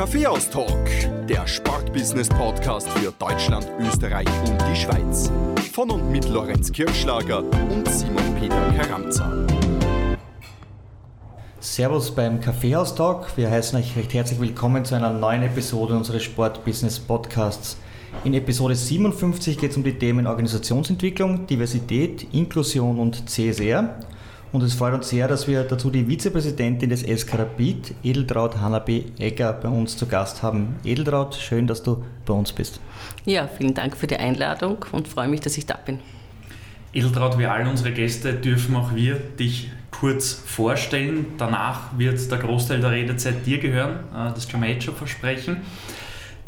Kaffeehaus-Talk, der Sportbusiness-Podcast für Deutschland, Österreich und die Schweiz. Von und mit Lorenz Kirschlager und Simon Peter Karamza. Servus beim Kaffeehaus-Talk. Wir heißen euch recht herzlich willkommen zu einer neuen Episode unseres Sportbusiness-Podcasts. In Episode 57 geht es um die Themen Organisationsentwicklung, Diversität, Inklusion und CSR. Und es freut uns sehr, dass wir dazu die Vizepräsidentin des SK Rapid, Edeltraut Hanabi Egger, bei uns zu Gast haben. Edeltraut, schön, dass du bei uns bist. Ja, vielen Dank für die Einladung und freue mich, dass ich da bin. Edeltraut, wie all unsere Gäste dürfen auch wir dich kurz vorstellen. Danach wird der Großteil der Redezeit dir gehören. Äh, das kann man jetzt schon versprechen.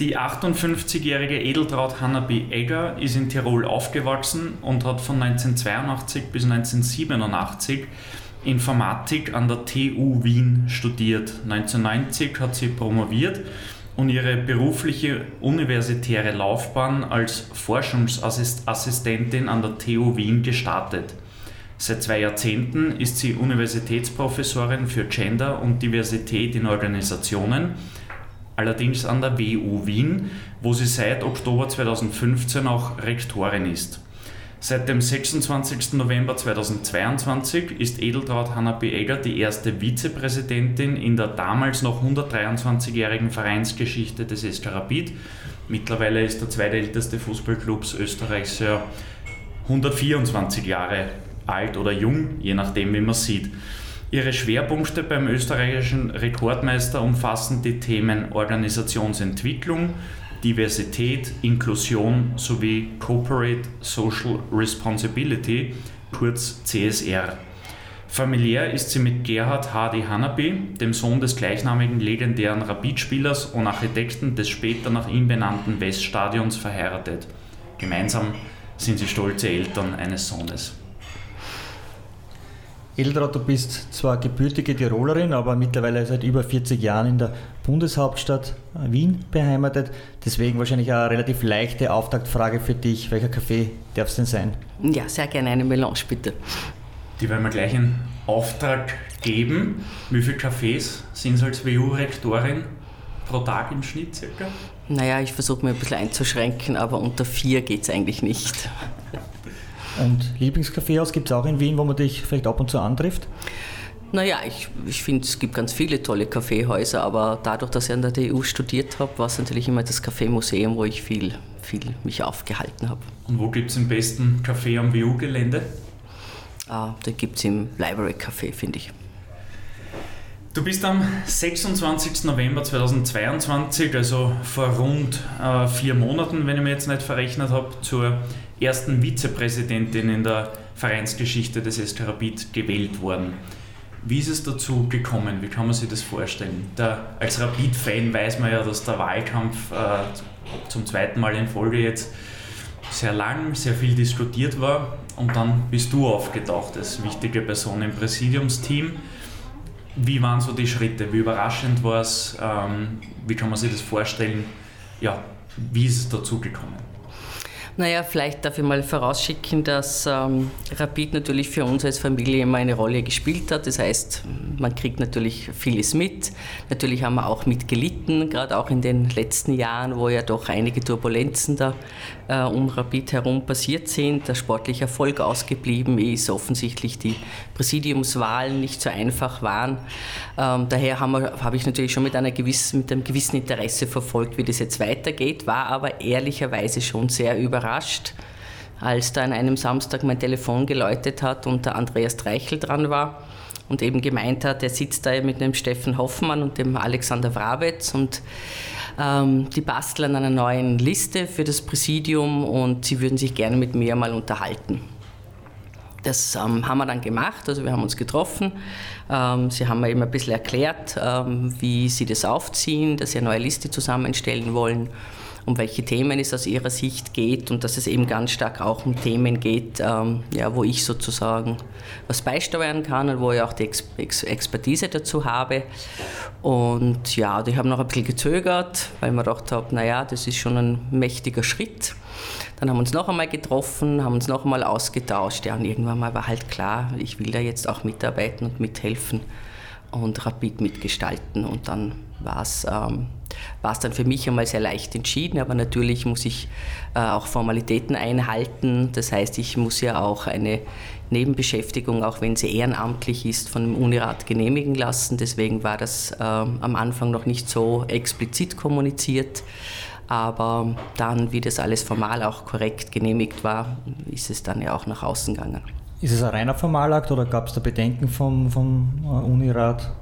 Die 58-jährige Edeltraut Hannaby Egger ist in Tirol aufgewachsen und hat von 1982 bis 1987 Informatik an der TU Wien studiert. 1990 hat sie promoviert und ihre berufliche universitäre Laufbahn als Forschungsassistentin an der TU Wien gestartet. Seit zwei Jahrzehnten ist sie Universitätsprofessorin für Gender und Diversität in Organisationen allerdings an der WU Wien, wo sie seit Oktober 2015 auch Rektorin ist. Seit dem 26. November 2022 ist Edeltraut Hanna Egger die erste Vizepräsidentin in der damals noch 123-jährigen Vereinsgeschichte des SK Rapid. Mittlerweile ist der zweitälteste Fußballclub Österreichs ja 124 Jahre alt oder jung, je nachdem, wie man sieht. Ihre Schwerpunkte beim österreichischen Rekordmeister umfassen die Themen Organisationsentwicklung, Diversität, Inklusion sowie Corporate Social Responsibility, kurz CSR. Familiär ist sie mit Gerhard H.D. Hanapi, dem Sohn des gleichnamigen legendären Rapidspielers und Architekten des später nach ihm benannten Weststadions, verheiratet. Gemeinsam sind sie stolze Eltern eines Sohnes. Edeltraut, du bist zwar gebürtige Tirolerin, aber mittlerweile seit über 40 Jahren in der Bundeshauptstadt Wien beheimatet. Deswegen wahrscheinlich eine relativ leichte Auftaktfrage für dich. Welcher Kaffee darf es denn sein? Ja, sehr gerne eine Melange, bitte. Die werden wir gleich in Auftrag geben. Wie viele Kaffees sind es als WU-Rektorin pro Tag im Schnitt circa? Naja, ich versuche mir ein bisschen einzuschränken, aber unter vier geht es eigentlich nicht. Und Lieblingskaffeehaus gibt es auch in Wien, wo man dich vielleicht ab und zu antrifft? Naja, ich, ich finde, es gibt ganz viele tolle Kaffeehäuser, aber dadurch, dass ich an der TU studiert habe, war es natürlich immer das Kaffeemuseum, wo ich viel, viel mich aufgehalten habe. Und wo gibt es den besten Kaffee am WU-Gelände? Ah, da gibt es im Library Café, finde ich. Du bist am 26. November 2022, also vor rund äh, vier Monaten, wenn ich mir jetzt nicht verrechnet habe, zur ersten Vizepräsidentin in der Vereinsgeschichte des SK Rapid gewählt worden. Wie ist es dazu gekommen? Wie kann man sich das vorstellen? Der, als Rapid-Fan weiß man ja, dass der Wahlkampf äh, zum zweiten Mal in Folge jetzt sehr lang, sehr viel diskutiert war und dann bist du aufgetaucht als wichtige Person im Präsidiumsteam. Wie waren so die Schritte? Wie überraschend war es? Ähm, wie kann man sich das vorstellen? Ja, wie ist es dazu gekommen? Naja, vielleicht darf ich mal vorausschicken, dass ähm, Rapid natürlich für uns als Familie immer eine Rolle gespielt hat. Das heißt, man kriegt natürlich vieles mit. Natürlich haben wir auch mitgelitten, gerade auch in den letzten Jahren, wo ja doch einige Turbulenzen da äh, um Rapid herum passiert sind. Der sportliche Erfolg ausgeblieben ist, offensichtlich die Präsidiumswahlen nicht so einfach waren. Ähm, daher habe hab ich natürlich schon mit, einer gewissen, mit einem gewissen Interesse verfolgt, wie das jetzt weitergeht, war aber ehrlicherweise schon sehr überrascht als da an einem Samstag mein Telefon geläutet hat und der Andreas Dreichel dran war und eben gemeint hat, er sitzt da mit dem Steffen Hoffmann und dem Alexander Wrabetz und ähm, die basteln an einer neuen Liste für das Präsidium und sie würden sich gerne mit mir mal unterhalten. Das ähm, haben wir dann gemacht, also wir haben uns getroffen. Ähm, sie haben mir eben ein bisschen erklärt, ähm, wie sie das aufziehen, dass sie eine neue Liste zusammenstellen wollen, um welche Themen es aus ihrer Sicht geht und dass es eben ganz stark auch um Themen geht, ähm, ja, wo ich sozusagen was beisteuern kann und wo ich auch die Ex Ex Expertise dazu habe. Und ja, die haben noch ein bisschen gezögert, weil man gedacht habe, naja, das ist schon ein mächtiger Schritt. Dann haben wir uns noch einmal getroffen, haben uns noch einmal ausgetauscht. Ja, und irgendwann mal war halt klar, ich will da jetzt auch mitarbeiten und mithelfen und Rapid mitgestalten. Und dann war es ähm, dann für mich einmal sehr leicht entschieden, aber natürlich muss ich äh, auch Formalitäten einhalten. Das heißt, ich muss ja auch eine Nebenbeschäftigung, auch wenn sie ehrenamtlich ist, von dem Unirat genehmigen lassen. Deswegen war das äh, am Anfang noch nicht so explizit kommuniziert. Aber dann, wie das alles formal auch korrekt genehmigt war, ist es dann ja auch nach außen gegangen. Ist es ein reiner Formalakt oder gab es da Bedenken vom, vom äh, Unirat?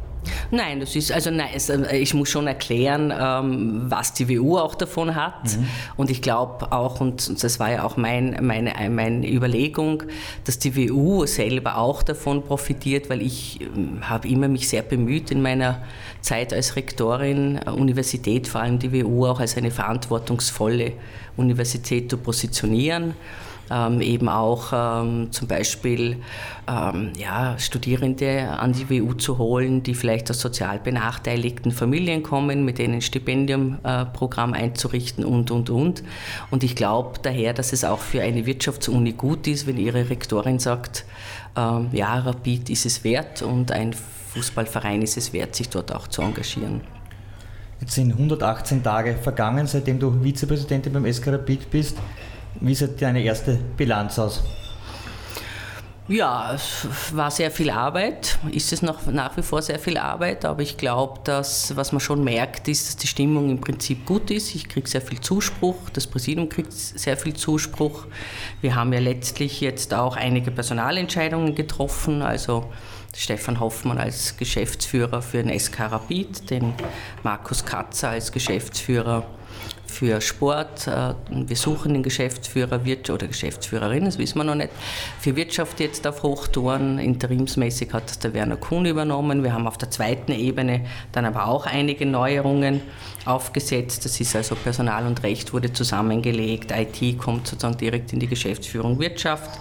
Nein, das ist, also nein, äh, ich muss schon erklären, ähm, was die WU auch davon hat. Mhm. Und ich glaube auch, und das war ja auch mein, meine, meine Überlegung, dass die WU selber auch davon profitiert, weil ich ähm, habe immer mich sehr bemüht in meiner Zeit als Rektorin, äh, Universität, vor allem die WU auch als eine verantwortungsvolle Universität zu positionieren ähm, eben auch ähm, zum Beispiel ähm, ja, Studierende an die WU zu holen, die vielleicht aus sozial benachteiligten Familien kommen, mit denen ein Stipendiumprogramm äh, einzurichten und, und, und. Und ich glaube daher, dass es auch für eine Wirtschaftsuni gut ist, wenn ihre Rektorin sagt, ähm, ja, Rapid ist es wert und ein Fußballverein ist es wert, sich dort auch zu engagieren. Jetzt sind 118 Tage vergangen, seitdem du Vizepräsidentin beim SK Rapid bist. Wie sieht deine erste Bilanz aus? Ja, es war sehr viel Arbeit, ist es noch nach wie vor sehr viel Arbeit, aber ich glaube, dass was man schon merkt, ist, dass die Stimmung im Prinzip gut ist. Ich kriege sehr viel Zuspruch, das Präsidium kriegt sehr viel Zuspruch. Wir haben ja letztlich jetzt auch einige Personalentscheidungen getroffen, also Stefan Hoffmann als Geschäftsführer für den SK Rapid, den Markus Katzer als Geschäftsführer für Sport. Äh, wir suchen den Geschäftsführer oder Geschäftsführerin, das wissen wir noch nicht. Für Wirtschaft jetzt auf Hochtouren. Interimsmäßig hat das der Werner Kuhn übernommen. Wir haben auf der zweiten Ebene dann aber auch einige Neuerungen aufgesetzt. Das ist also Personal und Recht wurde zusammengelegt. IT kommt sozusagen direkt in die Geschäftsführung Wirtschaft.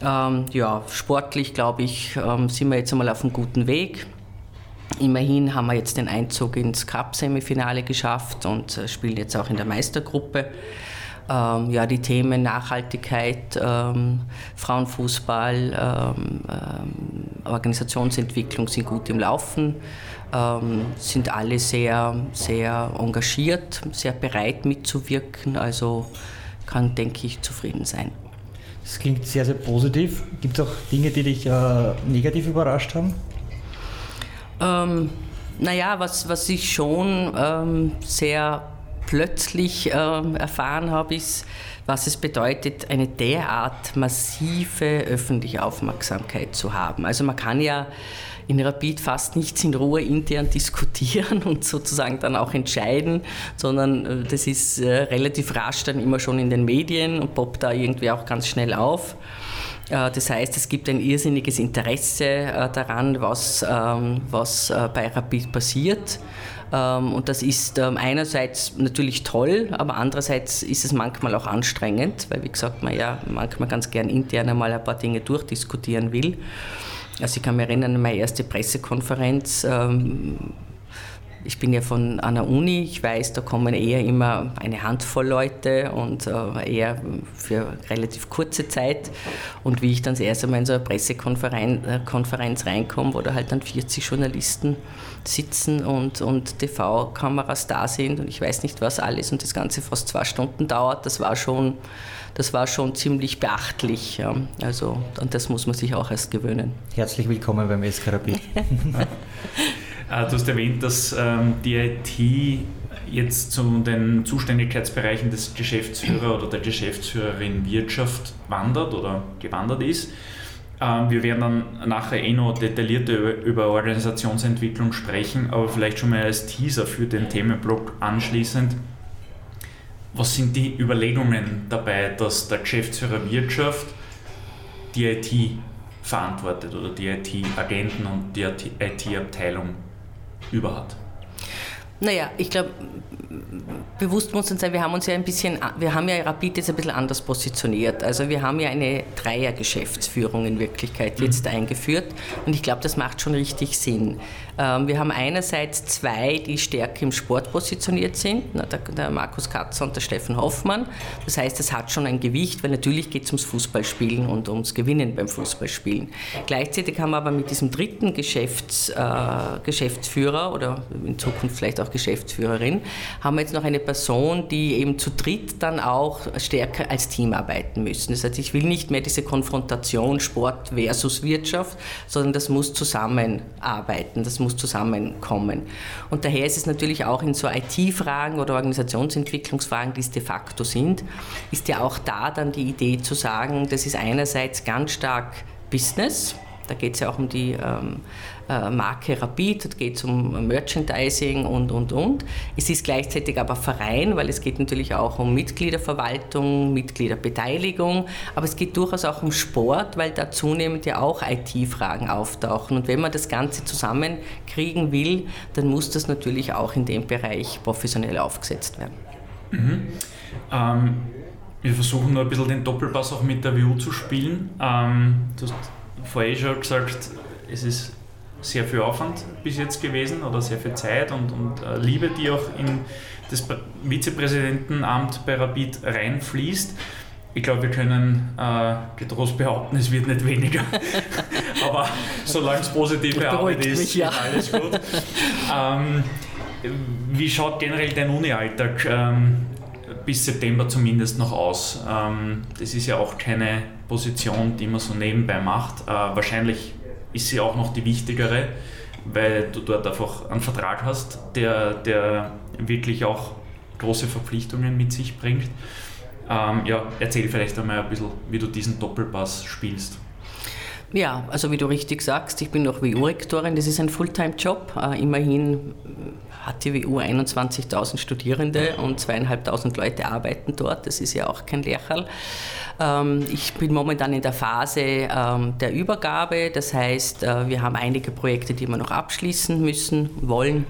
Ähm, ja, sportlich, glaube ich, ähm, sind wir jetzt einmal auf einem guten Weg. Immerhin haben wir jetzt den Einzug ins Cup-Semifinale geschafft und äh, spielen jetzt auch in der Meistergruppe. Ähm, ja, die Themen Nachhaltigkeit, ähm, Frauenfußball, ähm, ähm Organisationsentwicklung sind gut im Laufen, ähm, sind alle sehr, sehr engagiert, sehr bereit mitzuwirken. Also kann, denke ich, zufrieden sein. Das klingt sehr, sehr positiv. Gibt es auch Dinge, die dich äh, negativ überrascht haben? Ähm, naja, was, was ich schon ähm, sehr plötzlich ähm, erfahren habe, ist, was es bedeutet, eine derart massive öffentliche Aufmerksamkeit zu haben. Also man kann ja in Rapid fast nichts in Ruhe intern diskutieren und sozusagen dann auch entscheiden, sondern äh, das ist äh, relativ rasch dann immer schon in den Medien und poppt da irgendwie auch ganz schnell auf. Äh, das heißt, es gibt ein irrsinniges Interesse äh, daran, was, ähm, was äh, bei Rapid passiert. Ähm, und das ist ähm, einerseits natürlich toll, aber andererseits ist es manchmal auch anstrengend, weil, wie gesagt, man ja manchmal ganz gern intern einmal ein paar Dinge durchdiskutieren will. Also ich kann mich erinnern an meine erste Pressekonferenz ich bin ja von einer Uni, ich weiß, da kommen eher immer eine Handvoll Leute und äh, eher für relativ kurze Zeit. Und wie ich dann das erste Mal in so eine Pressekonferenz äh, reinkomme, wo da halt dann 40 Journalisten sitzen und, und TV-Kameras da sind und ich weiß nicht was alles und das Ganze fast zwei Stunden dauert, das war schon, das war schon ziemlich beachtlich. Ja. Also an das muss man sich auch erst gewöhnen. Herzlich willkommen beim Eskarabit. Äh, du hast erwähnt, dass ähm, die IT jetzt zu den Zuständigkeitsbereichen des Geschäftsführers oder der Geschäftsführerin Wirtschaft wandert oder gewandert ist. Ähm, wir werden dann nachher eh noch detaillierter über, Organisationsentwicklung sprechen, aber vielleicht schon mal als Teaser für den Themenblock anschließend. Was sind die Überlegungen dabei, dass der Geschäftsführer Wirtschaft die IT verantwortet oder die IT-Agenten und die IT-Abteilung über hat? Naja, ich glaube, bewusst muss uns sein, wir haben uns ja ein bisschen, wir haben ja Rapid jetzt ein bisschen anders positioniert. Also wir haben ja eine Dreier-Geschäftsführung in Wirklichkeit jetzt mhm. eingeführt und ich glaube, das macht schon richtig Sinn. Ähm, wir haben einerseits zwei, die stärker im Sport positioniert sind, der Markus Katzer und der Steffen Hoffmann. Das heißt, es hat schon ein Gewicht, weil natürlich geht es ums Fußballspielen und ums Gewinnen beim Fußballspielen. Gleichzeitig haben wir aber mit diesem dritten Geschäfts, äh, Geschäftsführer oder in Zukunft vielleicht auch Geschäftsführerin, haben wir jetzt noch eine Person, die eben zu dritt dann auch stärker als Team arbeiten müssen. Das heißt, ich will nicht mehr diese Konfrontation Sport versus Wirtschaft, sondern das muss zusammenarbeiten. Das muss zusammenkommen. Und daher ist es natürlich auch in so IT-Fragen oder Organisationsentwicklungsfragen, die es de facto sind, ist ja auch da dann die Idee zu sagen, das ist einerseits ganz stark Business, da geht es ja auch um die ähm, äh, Marke Rapid, da geht es um Merchandising und, und, und. Es ist gleichzeitig aber Verein, weil es geht natürlich auch um Mitgliederverwaltung, Mitgliederbeteiligung, aber es geht durchaus auch um Sport, weil da zunehmend ja auch IT-Fragen auftauchen. Und wenn man das Ganze zusammenkriegen will, dann muss das natürlich auch in dem Bereich professionell aufgesetzt werden. Mhm. Ähm, wir versuchen nur ein bisschen den Doppelpass auch mit der WU zu spielen. Ähm, du hast vorher schon gesagt, es ist sehr viel Aufwand bis jetzt gewesen oder sehr viel Zeit und, und äh, Liebe, die auch in das Vizepräsidentenamt bei Rapid reinfließt. Ich glaube, wir können äh, getrost behaupten, es wird nicht weniger. Aber solange es positive Arbeit ist, mich, ja. alles gut. Ähm, wie schaut generell dein Uni-Alltag ähm, bis September zumindest noch aus? Ähm, das ist ja auch keine Position, die man so nebenbei macht. Äh, wahrscheinlich ist sie auch noch die wichtigere, weil du dort einfach einen Vertrag hast, der, der wirklich auch große Verpflichtungen mit sich bringt. Ähm, ja, erzähl vielleicht einmal ein bisschen, wie du diesen Doppelpass spielst. Ja, also wie du richtig sagst, ich bin noch WU-Rektorin, das ist ein Fulltime-Job. Äh, immerhin hat die WU 21.000 Studierende und zweieinhalbtausend Leute arbeiten dort, das ist ja auch kein Lächerl. Ähm, ich bin momentan in der Phase ähm, der Übergabe, das heißt, äh, wir haben einige Projekte, die wir noch abschließen müssen, wollen.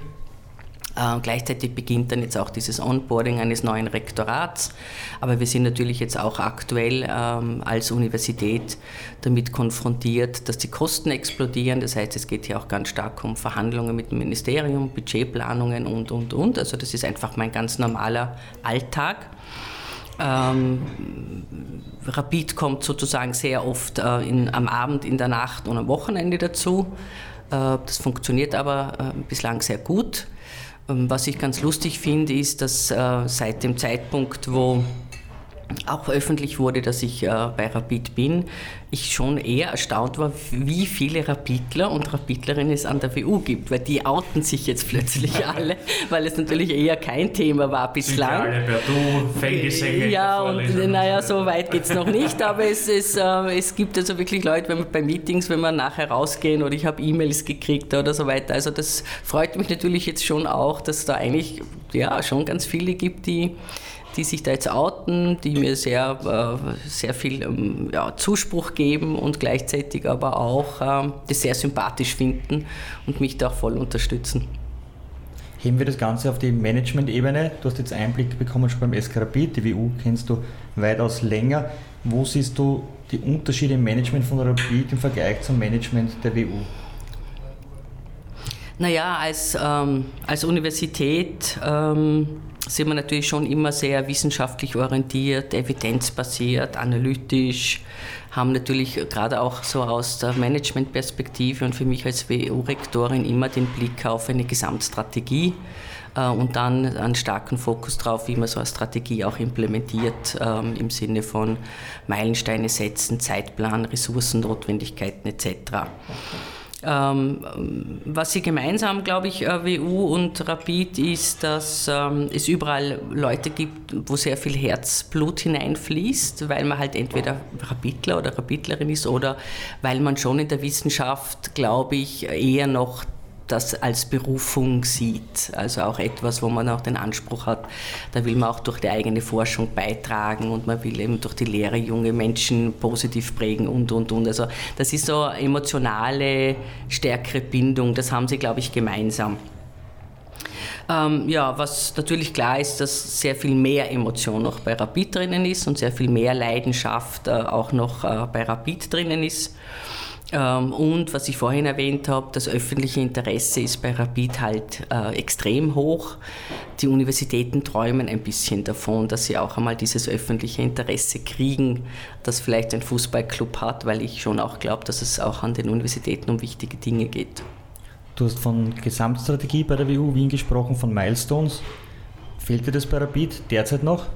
Äh, gleichzeitig beginnt dann jetzt auch dieses Onboarding eines neuen Rektorats. Aber wir sind natürlich jetzt auch aktuell ähm, als Universität damit konfrontiert, dass die Kosten explodieren. Das heißt, es geht hier auch ganz stark um Verhandlungen mit dem Ministerium, Budgetplanungen und, und, und. Also das ist einfach mein ganz normaler Alltag. Ähm, Rapid kommt sozusagen sehr oft äh, in, am Abend, in der Nacht und am Wochenende dazu. Äh, das funktioniert aber äh, bislang sehr gut. Ähm, was ich ganz lustig finde, ist, dass äh, seit dem Zeitpunkt, wo auch öffentlich wurde, dass ich äh, bei Rapid bin, ich schon eher erstaunt war, wie viele Rapidler und Rapidlerinnen es an der WU gibt, weil die outen sich jetzt plötzlich alle, weil es natürlich eher kein Thema war bislang. Alle per Du, Fangesänge. Ja, und naja, so weit geht es noch nicht, aber es, es, äh, es gibt also wirklich Leute, wenn man bei Meetings, wenn wir nachher rausgehen oder ich habe E-Mails gekriegt oder so weiter, also das freut mich natürlich jetzt schon auch, dass da eigentlich ja schon ganz viele gibt, die die sich da jetzt outen, die mir sehr, äh, sehr viel ähm, ja, Zuspruch geben und gleichzeitig aber auch ähm, das sehr sympathisch finden und mich da auch voll unterstützen. Heben wir das Ganze auf die Management-Ebene. Du hast jetzt Einblick bekommen schon beim SK Rapid, die WU kennst du weitaus länger. Wo siehst du die Unterschiede im Management von Rapid im Vergleich zum Management der WU? Naja, als, ähm, als Universität ähm, sind wir natürlich schon immer sehr wissenschaftlich orientiert, evidenzbasiert, analytisch, haben natürlich gerade auch so aus der Managementperspektive und für mich als WU-Rektorin immer den Blick auf eine Gesamtstrategie äh, und dann einen starken Fokus darauf, wie man so eine Strategie auch implementiert ähm, im Sinne von Meilensteine setzen, Zeitplan, Ressourcennotwendigkeiten etc. Ähm, was sie gemeinsam, glaube ich, äh, WU und Rapid ist, dass ähm, es überall Leute gibt, wo sehr viel Herzblut hineinfließt, weil man halt entweder Rapidler oder Rapidlerin ist oder weil man schon in der Wissenschaft, glaube ich, eher noch das als Berufung sieht. Also auch etwas, wo man auch den Anspruch hat, da will man auch durch die eigene Forschung beitragen und man will eben durch die Lehre junge Menschen positiv prägen und, und, und. Also das ist so eine emotionale, stärkere Bindung, das haben sie, glaube ich, gemeinsam. Ähm, ja, was natürlich klar ist, dass sehr viel mehr Emotion noch bei Rapid drinnen ist und sehr viel mehr Leidenschaft äh, auch noch äh, bei Rapid drinnen ist. Ähm, und was ich vorhin erwähnt habe, das öffentliche Interesse ist bei Rapid halt äh, extrem hoch. Die Universitäten träumen ein bisschen davon, dass sie auch einmal dieses öffentliche Interesse kriegen, das vielleicht ein Fußballclub hat, weil ich schon auch glaube, dass es auch an den Universitäten um wichtige Dinge geht. Du hast von Gesamtstrategie bei der WU Wien gesprochen, von Milestones. Fehlt dir das bei Rapid derzeit noch?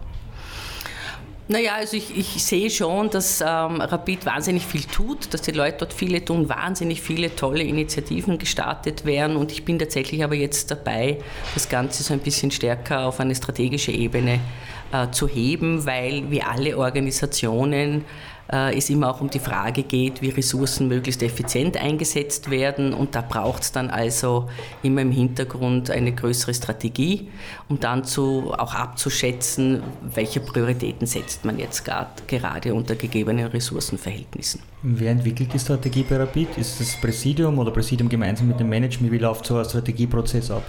Naja, also ich, ich sehe schon, dass ähm, Rapid wahnsinnig viel tut, dass die Leute dort viele tun, wahnsinnig viele tolle Initiativen gestartet werden. Und ich bin tatsächlich aber jetzt dabei, das Ganze so ein bisschen stärker auf eine strategische Ebene äh, zu heben, weil wie alle Organisationen es immer auch um die Frage geht, wie Ressourcen möglichst effizient eingesetzt werden. Und da braucht es dann also immer im Hintergrund eine größere Strategie, um dann zu, auch abzuschätzen, welche Prioritäten setzt man jetzt grad, gerade unter gegebenen Ressourcenverhältnissen. Wer entwickelt die Strategie bei Rapid? Ist das Präsidium oder Präsidium gemeinsam mit dem Management? Wie läuft so ein Strategieprozess ab?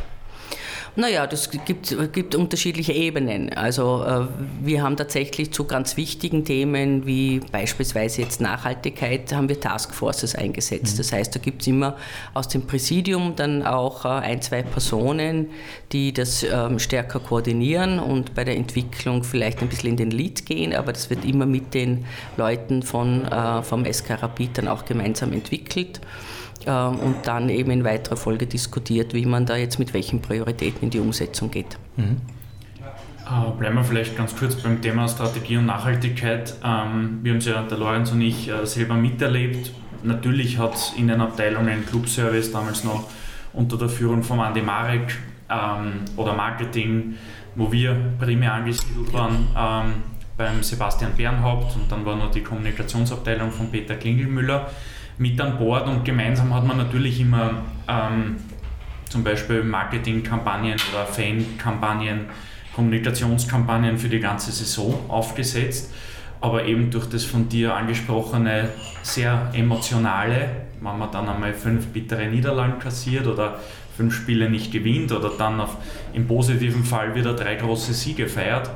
Naja, das gibt, gibt unterschiedliche Ebenen. Also äh, wir haben tatsächlich zu ganz wichtigen Themen wie beispielsweise jetzt Nachhaltigkeit haben wir Taskforces eingesetzt. Mhm. Das heißt, da gibt es immer aus dem Präsidium dann auch äh, ein, zwei Personen, die das ähm, stärker koordinieren und bei der Entwicklung vielleicht ein bisschen in den Lead gehen, aber das wird immer mit den Leuten von, äh, vom SK Rapid dann auch gemeinsam entwickelt. Ähm, und dann eben in weiterer Folge diskutiert, wie man da jetzt mit welchen Prioritäten in die Umsetzung geht. Mhm. Äh, bleiben wir vielleicht ganz kurz beim Thema Strategie und Nachhaltigkeit. Ähm, wir haben es ja, der Lorenz und ich, äh, selber miterlebt. Natürlich hat es in den Abteilungen Clubservice damals noch unter der Führung von Andi Marek ähm, oder Marketing, wo wir primär angesiedelt waren, beim Sebastian Bernhaupt und dann war noch die Kommunikationsabteilung von Peter Klingelmüller mit an Bord und gemeinsam hat man natürlich immer ähm, zum Beispiel Marketingkampagnen oder Fankampagnen, Kommunikationskampagnen für die ganze Saison aufgesetzt. Aber eben durch das von dir angesprochene sehr emotionale, wenn man dann einmal fünf bittere Niederlagen kassiert oder fünf Spiele nicht gewinnt oder dann auf, im positiven Fall wieder drei große Siege feiert,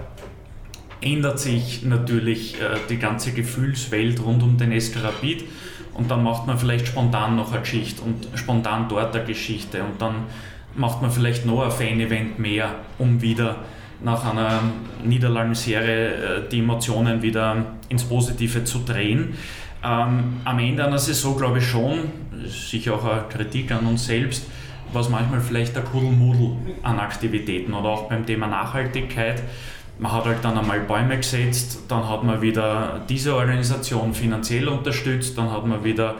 ändert sich natürlich äh, die ganze Gefühlswelt rund um den SK und dann macht man vielleicht spontan noch eine Geschichte und spontan dort eine Geschichte und dann macht man vielleicht noch ein Fan-Event mehr, um wieder nach einer Niederlagenserie äh, die Emotionen wieder ins Positive zu drehen. Ähm, am Ende einer Saison glaube ich schon, sicher auch eine Kritik an uns selbst, was manchmal vielleicht der Kuddelmuddel an Aktivitäten oder auch beim Thema Nachhaltigkeit man hat halt dann einmal Bäume gesetzt, dann hat man wieder diese Organisation finanziell unterstützt, dann hat man wieder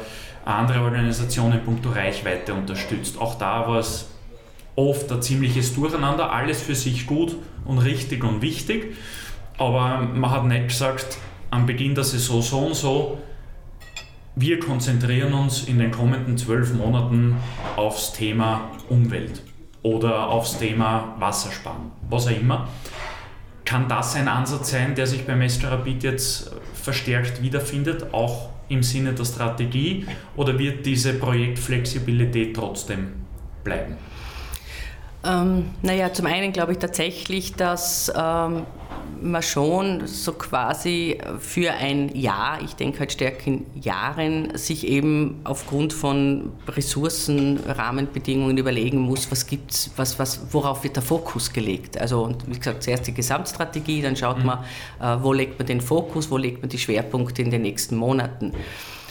andere Organisationen in puncto Reichweite unterstützt. Auch da war es oft ein ziemliches Durcheinander, alles für sich gut und richtig und wichtig, aber man hat nicht gesagt, am Beginn der Saison so und so, wir konzentrieren uns in den kommenden zwölf Monaten aufs Thema Umwelt oder aufs Thema Wassersparen, was auch immer. Kann das ein Ansatz sein, der sich beim Rapid jetzt verstärkt wiederfindet, auch im Sinne der Strategie, oder wird diese Projektflexibilität trotzdem bleiben? Ähm, naja, zum einen glaube ich tatsächlich, dass ähm, man schon so quasi für ein Jahr, ich denke halt stärker in Jahren, sich eben aufgrund von Ressourcen, Rahmenbedingungen überlegen muss, was gibt's, was, was, worauf wird der Fokus gelegt. Also und wie gesagt, zuerst die Gesamtstrategie, dann schaut mhm. man, äh, wo legt man den Fokus, wo legt man die Schwerpunkte in den nächsten Monaten.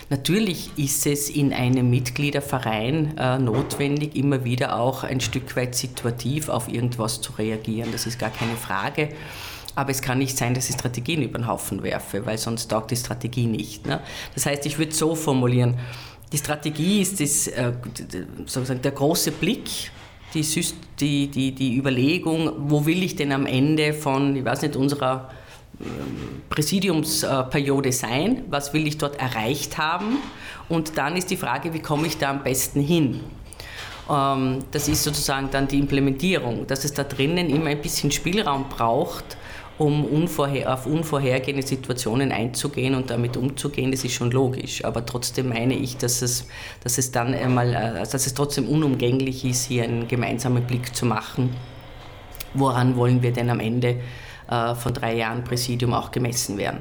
Natürlich ist es in einem Mitgliederverein äh, notwendig, immer wieder auch ein Stück weit situativ auf irgendwas zu reagieren. Das ist gar keine Frage. Aber es kann nicht sein, dass ich Strategien über den Haufen werfe, weil sonst taugt die Strategie nicht. Ne? Das heißt, ich würde so formulieren, die Strategie ist das, äh, sozusagen der große Blick, die, die, die, die Überlegung, wo will ich denn am Ende von, ich weiß nicht, unserer Präsidiumsperiode sein, was will ich dort erreicht haben und dann ist die Frage, wie komme ich da am besten hin. Ähm, das ist sozusagen dann die Implementierung, dass es da drinnen immer ein bisschen Spielraum braucht, um unvorher, auf unvorhergehende Situationen einzugehen und damit umzugehen, das ist schon logisch. Aber trotzdem meine ich, dass es, dass es dann einmal, äh, dass es trotzdem unumgänglich ist, hier einen gemeinsamen Blick zu machen. Woran wollen wir denn am Ende von drei Jahren Präsidium auch gemessen werden?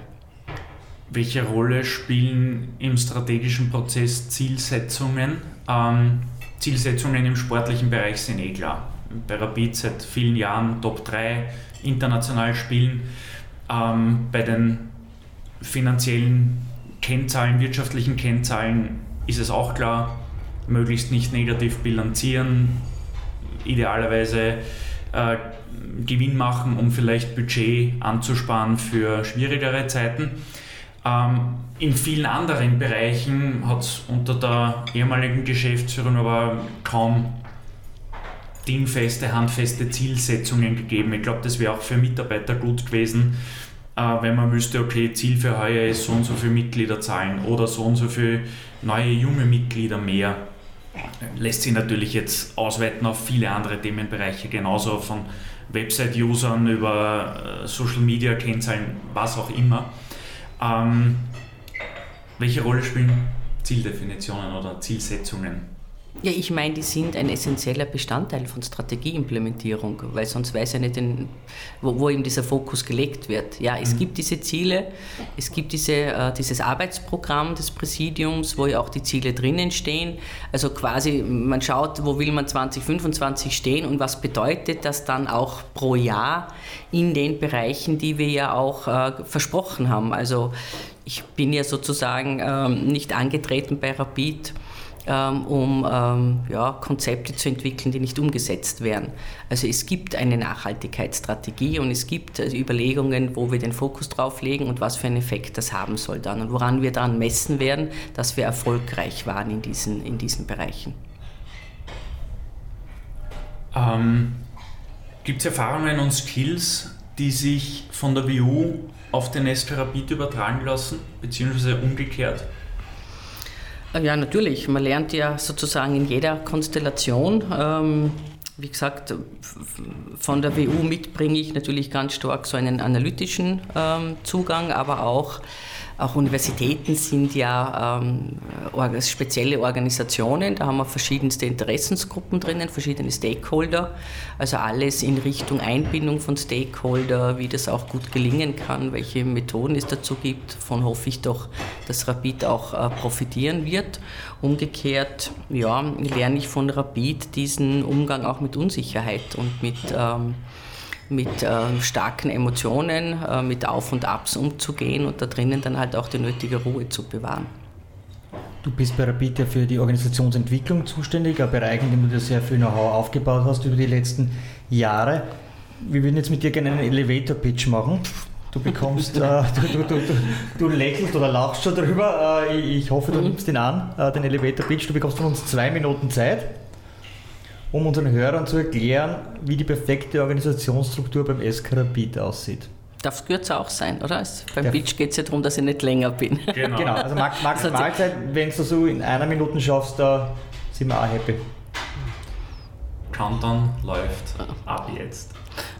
Welche Rolle spielen im strategischen Prozess Zielsetzungen? Ähm, Zielsetzungen im sportlichen Bereich sind eh klar. Bei Rapid seit vielen Jahren Top 3 international spielen. Ähm, bei den finanziellen Kennzahlen, wirtschaftlichen Kennzahlen ist es auch klar, möglichst nicht negativ bilanzieren, idealerweise äh, Gewinn machen, um vielleicht Budget anzusparen für schwierigere Zeiten. Ähm, in vielen anderen Bereichen hat es unter der ehemaligen Geschäftsführung aber kaum dingfeste, handfeste Zielsetzungen gegeben. Ich glaube, das wäre auch für Mitarbeiter gut gewesen, äh, wenn man wüsste, okay, Ziel für heuer ist so und so viele Mitgliederzahlen oder so und so viele neue junge Mitglieder mehr. Lässt sich natürlich jetzt ausweiten auf viele andere Themenbereiche, genauso von Website-Usern über äh, Social-Media-Kennzahlen, was auch immer. Ähm, welche Rolle spielen Zieldefinitionen oder Zielsetzungen? Ja, ich meine, die sind ein essentieller Bestandteil von Strategieimplementierung, weil sonst weiß er nicht, wo, wo eben dieser Fokus gelegt wird. Ja, es mhm. gibt diese Ziele, es gibt diese, äh, dieses Arbeitsprogramm des Präsidiums, wo ja auch die Ziele drinnen stehen. Also quasi, man schaut, wo will man 2025 stehen und was bedeutet das dann auch pro Jahr in den Bereichen, die wir ja auch äh, versprochen haben. Also ich bin ja sozusagen ähm, nicht angetreten bei Rapid um ähm, ja, Konzepte zu entwickeln, die nicht umgesetzt werden. Also es gibt eine Nachhaltigkeitsstrategie und es gibt also Überlegungen, wo wir den Fokus drauf legen und was für einen Effekt das haben soll dann und woran wir daran messen werden, dass wir erfolgreich waren in diesen, in diesen Bereichen. Ähm, gibt es Erfahrungen und Skills, die sich von der WU auf den SK Rapid übertragen lassen, beziehungsweise umgekehrt? Ja, natürlich. Man lernt ja sozusagen in jeder Konstellation. Ähm, wie gesagt, von der WU mitbringe ich natürlich ganz stark so einen analytischen ähm, Zugang, aber auch auch Universitäten sind ja ähm, spezielle Organisationen, da haben wir verschiedenste Interessensgruppen drinnen, verschiedene Stakeholder, also alles in Richtung Einbindung von Stakeholder, wie das auch gut gelingen kann, welche Methoden es dazu gibt, von hoffe ich doch, dass Rapid auch äh, profitieren wird. Umgekehrt ja, lerne ich von Rapid diesen Umgang auch mit Unsicherheit und mit ähm, mit äh, starken Emotionen, äh, mit Auf und Abs umzugehen und da drinnen dann halt auch die nötige Ruhe zu bewahren. Du bist bei Rapid ja für die Organisationsentwicklung zuständig, ein Bereich, in dem du dir sehr viel Know-how aufgebaut hast über die letzten Jahre. Wir würden jetzt mit dir gerne einen Elevator-Pitch machen. Du bekommst, äh, du, du, du, du, lächelst oder lachst schon darüber. Äh, ich hoffe, du nimmst ihn an, äh, den Elevator-Pitch. Du bekommst von uns zwei Minuten Zeit um unseren Hörern zu erklären, wie die perfekte Organisationsstruktur beim SK Rapid aussieht. Darf es kürzer auch sein, oder? beim Pitch geht es ja darum, dass ich nicht länger bin. Genau, genau. also Max, Max also Mahlzeit, wenn du so in einer Minute schaffst, da sind wir auch happy. Countdown läuft ab jetzt.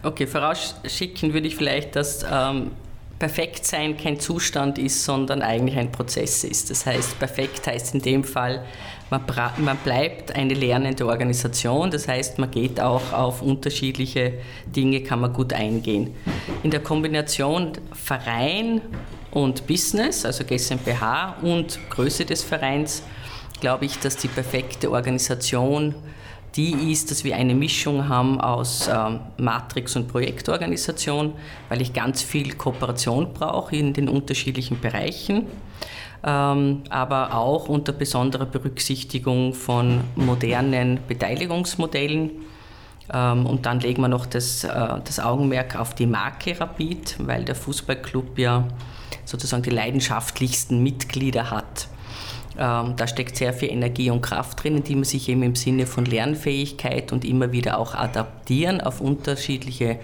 Okay, vorausschicken würde ich vielleicht, dass ähm, perfekt sein kein Zustand ist, sondern eigentlich ein Prozess ist. Das heißt, perfekt heißt in dem Fall, man, man, bleibt eine lernende Organisation, das heißt, man geht auch auf unterschiedliche Dinge, kann man gut eingehen. In der Kombination Verein und Business, also GmbH und Größe des Vereins, glaube ich, dass die perfekte Organisation die ist, dass wir eine Mischung haben aus ähm, Matrix- und Projektorganisation, weil ich ganz viel Kooperation brauche in den unterschiedlichen Bereichen aber auch unter besonderer Berücksichtigung von modernen Beteiligungsmodellen. Ähm, und dann legen wir noch das, äh, das Augenmerk auf die Marke Rapid, weil der Fußballclub ja sozusagen die leidenschaftlichsten Mitglieder hat. Ähm, da steckt sehr viel Energie und Kraft drin, die man sich eben im Sinne von Lernfähigkeit und immer wieder auch adaptieren auf unterschiedliche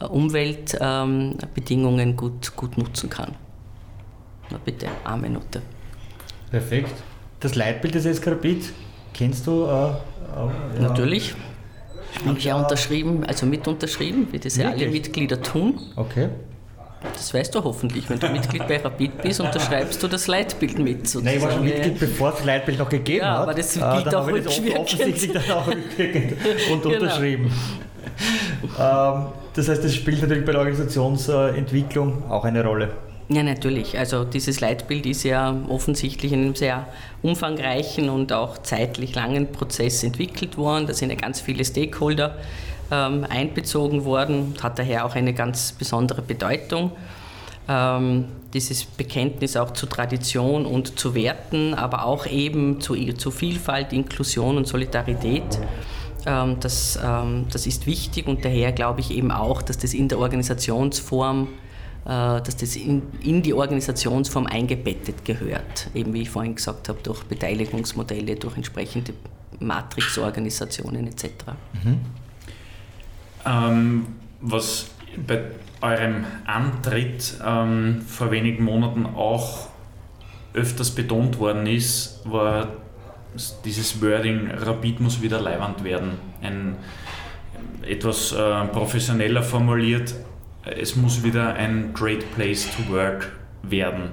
äh, Umweltbedingungen gut, gut nutzen kann. Na bitte, eine Minute. Perfekt. Das Leitbild des Eskarabit, kennst du äh, ja. Natürlich. Habe ich ja unterschrieben, also mit unterschrieben, wie das ja alle Mitglieder tun. Okay. Das weißt du hoffentlich. Wenn du Mitglied bei Rapid bist, unterschreibst du das Leitbild mit. Sozusagen. Nein, ich war schon Mitglied, bevor es das Leitbild noch gegeben ja, hat. aber das gilt auch rückwirkend. offensichtlich dann auch rückwirkend und genau. unterschrieben. ähm, das heißt, das spielt natürlich bei der Organisationsentwicklung auch eine Rolle. Ja, natürlich. Also dieses Leitbild ist ja offensichtlich in einem sehr umfangreichen und auch zeitlich langen Prozess entwickelt worden. Da sind ja ganz viele Stakeholder ähm, einbezogen worden, hat daher auch eine ganz besondere Bedeutung. Ähm, dieses Bekenntnis auch zu Tradition und zu Werten, aber auch eben zu, zu Vielfalt, Inklusion und Solidarität. Ähm, das, ähm, das ist wichtig und daher glaube ich eben auch, dass das in der Organisationsform dass das in, in, die Organisationsform eingebettet gehört, eben wie ich vorhin gesagt habe, durch Beteiligungsmodelle, durch entsprechende Matrixorganisationen etc. Mhm. Ähm, was bei eurem Antritt ähm, vor wenigen Monaten auch öfters betont worden ist, war dieses Wording, Rapid muss wieder Leihwand werden. Ein, etwas äh, professioneller formuliert, es muss wieder ein Great Place to Work werden.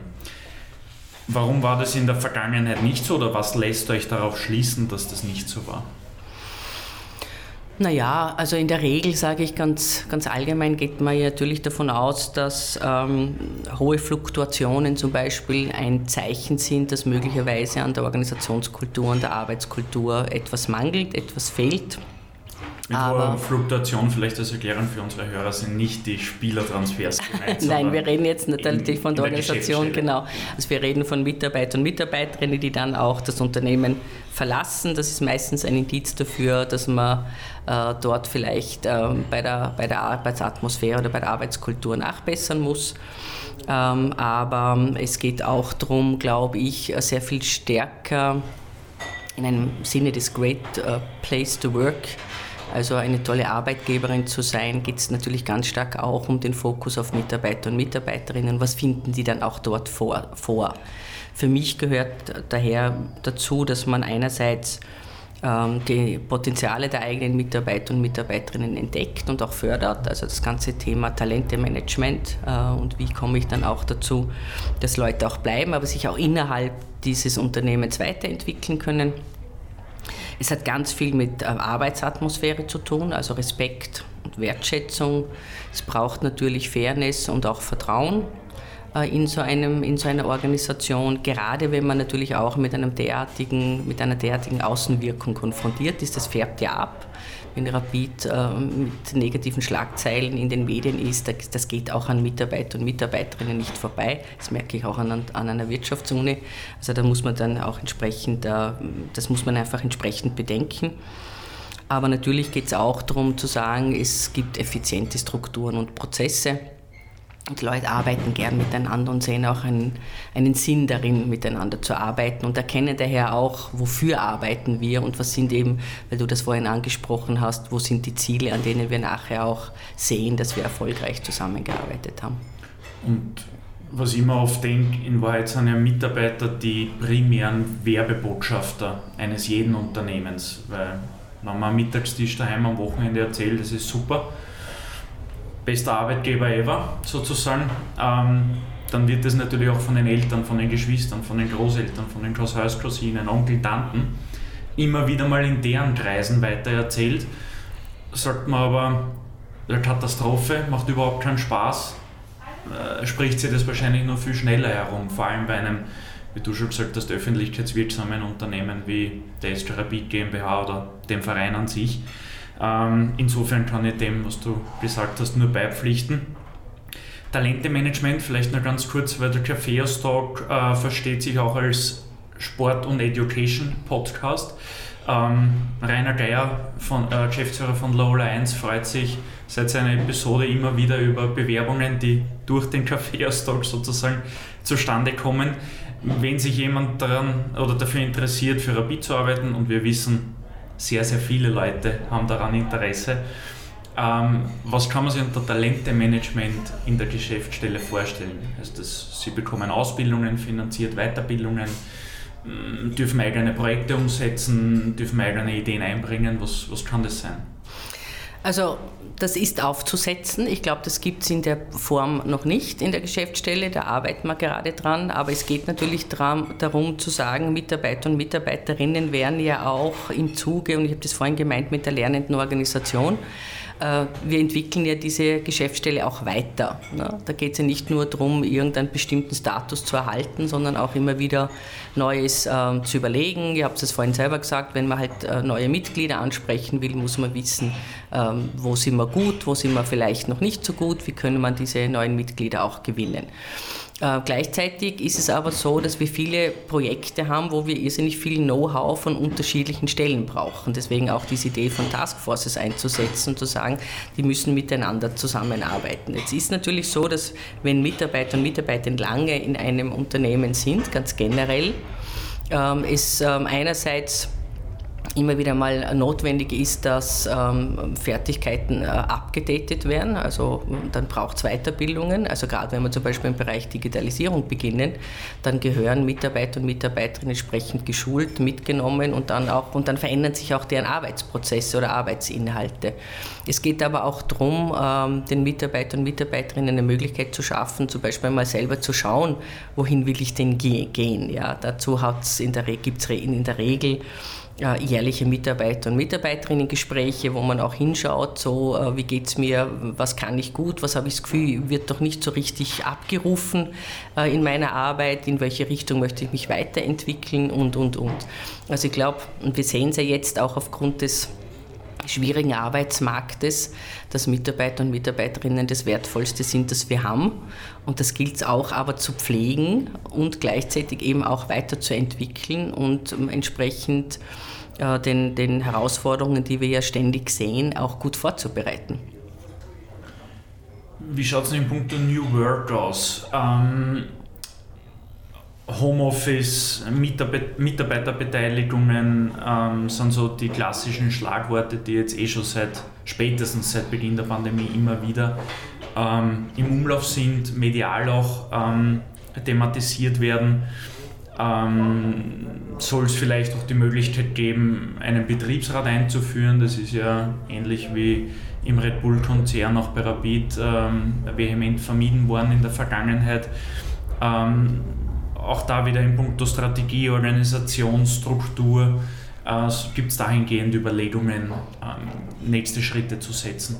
Warum war das in der Vergangenheit nicht so oder was lässt euch darauf schließen, dass das nicht so war? Naja, also in der Regel sage ich ganz, ganz allgemein, geht man ja natürlich davon aus, dass ähm, hohe Fluktuationen zum Beispiel ein Zeichen sind, dass möglicherweise an der Organisationskultur, an der Arbeitskultur etwas mangelt, etwas fehlt. Mit aber Fluktuation, vielleicht als Erklärung für unsere Hörer, sind nicht die Spielertransfers gemeint. Nein, wir reden jetzt natürlich von der Organisation, genau. Also wir reden von Mitarbeitern und Mitarbeiterinnen, die dann auch das Unternehmen verlassen. Das ist meistens ein Indiz dafür, dass man äh, dort vielleicht äh, bei, der, bei der Arbeitsatmosphäre oder bei der Arbeitskultur nachbessern muss. Ähm, aber es geht auch darum, glaube ich, sehr viel stärker in einem Sinne des Great uh, Place to Work also eine tolle Arbeitgeberin zu sein, geht es natürlich ganz stark auch um den Fokus auf Mitarbeiter und Mitarbeiterinnen. Was finden die dann auch dort vor? vor? Für mich gehört daher dazu, dass man einerseits ähm, die Potenziale der eigenen Mitarbeiter und Mitarbeiterinnen entdeckt und auch fördert. Also das ganze Thema Talentemanagement äh, und wie komme ich dann auch dazu, dass Leute auch bleiben, aber sich auch innerhalb dieses Unternehmens weiterentwickeln können. Es hat ganz viel mit äh, Arbeitsatmosphäre zu tun, also Respekt und Wertschätzung. Es braucht natürlich Fairness und auch Vertrauen äh, in so, einem, in so einer Organisation, gerade wenn man natürlich auch mit, einem derartigen, mit einer derartigen Außenwirkung konfrontiert ist. Das färbt ja ab wenn Rapid äh, mit negativen Schlagzeilen in den Medien ist, das geht auch an Mitarbeiter und Mitarbeiterinnen nicht vorbei. Das merke ich auch an, an einer Wirtschaftsuni. Also da muss man dann auch entsprechend, äh, das muss man einfach entsprechend bedenken. Aber natürlich geht es auch darum zu sagen, es gibt effiziente Strukturen und Prozesse die Leute arbeiten gern miteinander und sehen auch einen, einen Sinn darin, miteinander zu arbeiten und erkennen daher auch, wofür arbeiten wir und was sind eben, weil du das vorhin angesprochen hast, wo sind die Ziele, an denen wir nachher auch sehen, dass wir erfolgreich zusammengearbeitet haben. Und was ich immer oft denke, in Wahrheit sind ja Mitarbeiter die primären Werbebotschafter eines jeden Unternehmens, weil wenn man am Mittagstisch daheim am Wochenende erzählt, das ist super, bester Arbeitgeber ever sozusagen, ähm, dann wird das natürlich auch von den Eltern, von den Geschwistern, von den Großeltern, von den Großhaus, Cousinen, Onkel, Tanten immer wieder mal in deren Kreisen weitererzählt. Sagt man aber, eine Katastrophe, macht überhaupt keinen Spaß, äh, spricht sich das wahrscheinlich noch viel schneller herum, vor allem bei einem, wie du schon gesagt hast, öffentlichkeitswirksamen Unternehmen wie der Rapid GmbH oder dem Verein an sich. Ähm, insofern kann ich dem, was du gesagt hast, nur beipflichten. Talentemanagement, vielleicht noch ganz kurz, weil der Cafeos Talk äh, versteht sich auch als Sport- und Education-Podcast. Ähm, Rainer Geier, von, äh, Geschäftsführer von Low 1, freut sich seit seiner Episode immer wieder über Bewerbungen, die durch den Cafeos Talk sozusagen zustande kommen. Wenn sich jemand daran oder dafür interessiert, für Rapid zu arbeiten und wir wissen, sehr, sehr viele Leute haben daran Interesse. Ähm, was kann man sich unter Talentemanagement in der Geschäftsstelle vorstellen? Also das, Sie bekommen Ausbildungen finanziert, Weiterbildungen. mm, dürfen eigene Projekte umsetzen, dürfen eigene Ideen einbringen. Was, was kann das sein? Also das ist aufzusetzen. Ich glaube, das gibt es in der Form noch nicht in der Geschäftsstelle. Da arbeiten wir gerade dran. Aber es geht natürlich darum zu sagen, Mitarbeiter und Mitarbeiterinnen werden ja auch im Zuge, und ich habe das vorhin gemeint mit der lernenden Organisation, wir entwickeln ja diese Geschäftsstelle auch weiter. Ne? Da geht es ja nicht nur darum, irgendeinen bestimmten Status zu erhalten, sondern auch immer wieder Neues äh, zu überlegen. Ihr habt es vorhin selber gesagt, wenn man halt äh, neue Mitglieder ansprechen will, muss man wissen, ähm, wo sind wir gut, wo sind wir vielleicht noch nicht so gut, wie können man diese neuen Mitglieder auch gewinnen. Äh, gleichzeitig ist es aber so, dass wir viele Projekte haben, wo wir irrsinnig viel Know-how von unterschiedlichen Stellen brauchen. Deswegen auch diese Idee von Taskforces einzusetzen zu sagen, die müssen miteinander zusammenarbeiten. Jetzt ist natürlich so, dass wenn Mitarbeiter und Mitarbeiterinnen lange in einem Unternehmen sind, ganz generell, ähm, es ähm, einerseits immer wieder mal notwendig ist, dass ähm, Fertigkeiten äh, abgedatet werden. Also dann braucht es Weiterbildungen. Also gerade wenn wir zum Beispiel im Bereich Digitalisierung beginnen, dann gehören Mitarbeiter und Mitarbeiterinnen entsprechend geschult, mitgenommen und dann auch und dann verändern sich auch deren Arbeitsprozesse oder Arbeitsinhalte. Es geht aber auch darum, ähm, den Mitarbeitern und Mitarbeiterinnen eine Möglichkeit zu schaffen, zum Beispiel mal selber zu schauen, wohin will ich denn gehen. Ja, dazu gibt es in der Regel jährliche Mitarbeiter- und Mitarbeiterinnen-Gespräche, wo man auch hinschaut, so äh, wie geht es mir, was kann ich gut, was habe ich das Gefühl, wird doch nicht so richtig abgerufen äh, in meiner Arbeit, in welche Richtung möchte ich mich weiterentwickeln und, und, und. Also ich glaube, und wir sehen es ja jetzt auch aufgrund des schwierigen Arbeitsmarktes, dass Mitarbeiter und Mitarbeiterinnen das Wertvollste sind, das wir haben. Und das gilt es auch aber zu pflegen und gleichzeitig eben auch weiterzuentwickeln und ähm, entsprechend den, den Herausforderungen, die wir ja ständig sehen, auch gut vorzubereiten. Wie schaut es denn im Punkt der New Work aus? Ähm, Homeoffice, Mitarbeiterbeteiligungen ähm, sind so die klassischen Schlagworte, die jetzt eh schon seit spätestens seit Beginn der Pandemie immer wieder ähm, im Umlauf sind, medial auch ähm, thematisiert werden. Ähm, soll es vielleicht auch die Möglichkeit geben, einen Betriebsrat einzuführen? Das ist ja ähnlich wie im Red Bull-Konzern auch bei Rapid ähm, vehement vermieden worden in der Vergangenheit. Ähm, auch da wieder in puncto Strategie, Organisation, Struktur äh, gibt es dahingehend Überlegungen, ähm, nächste Schritte zu setzen.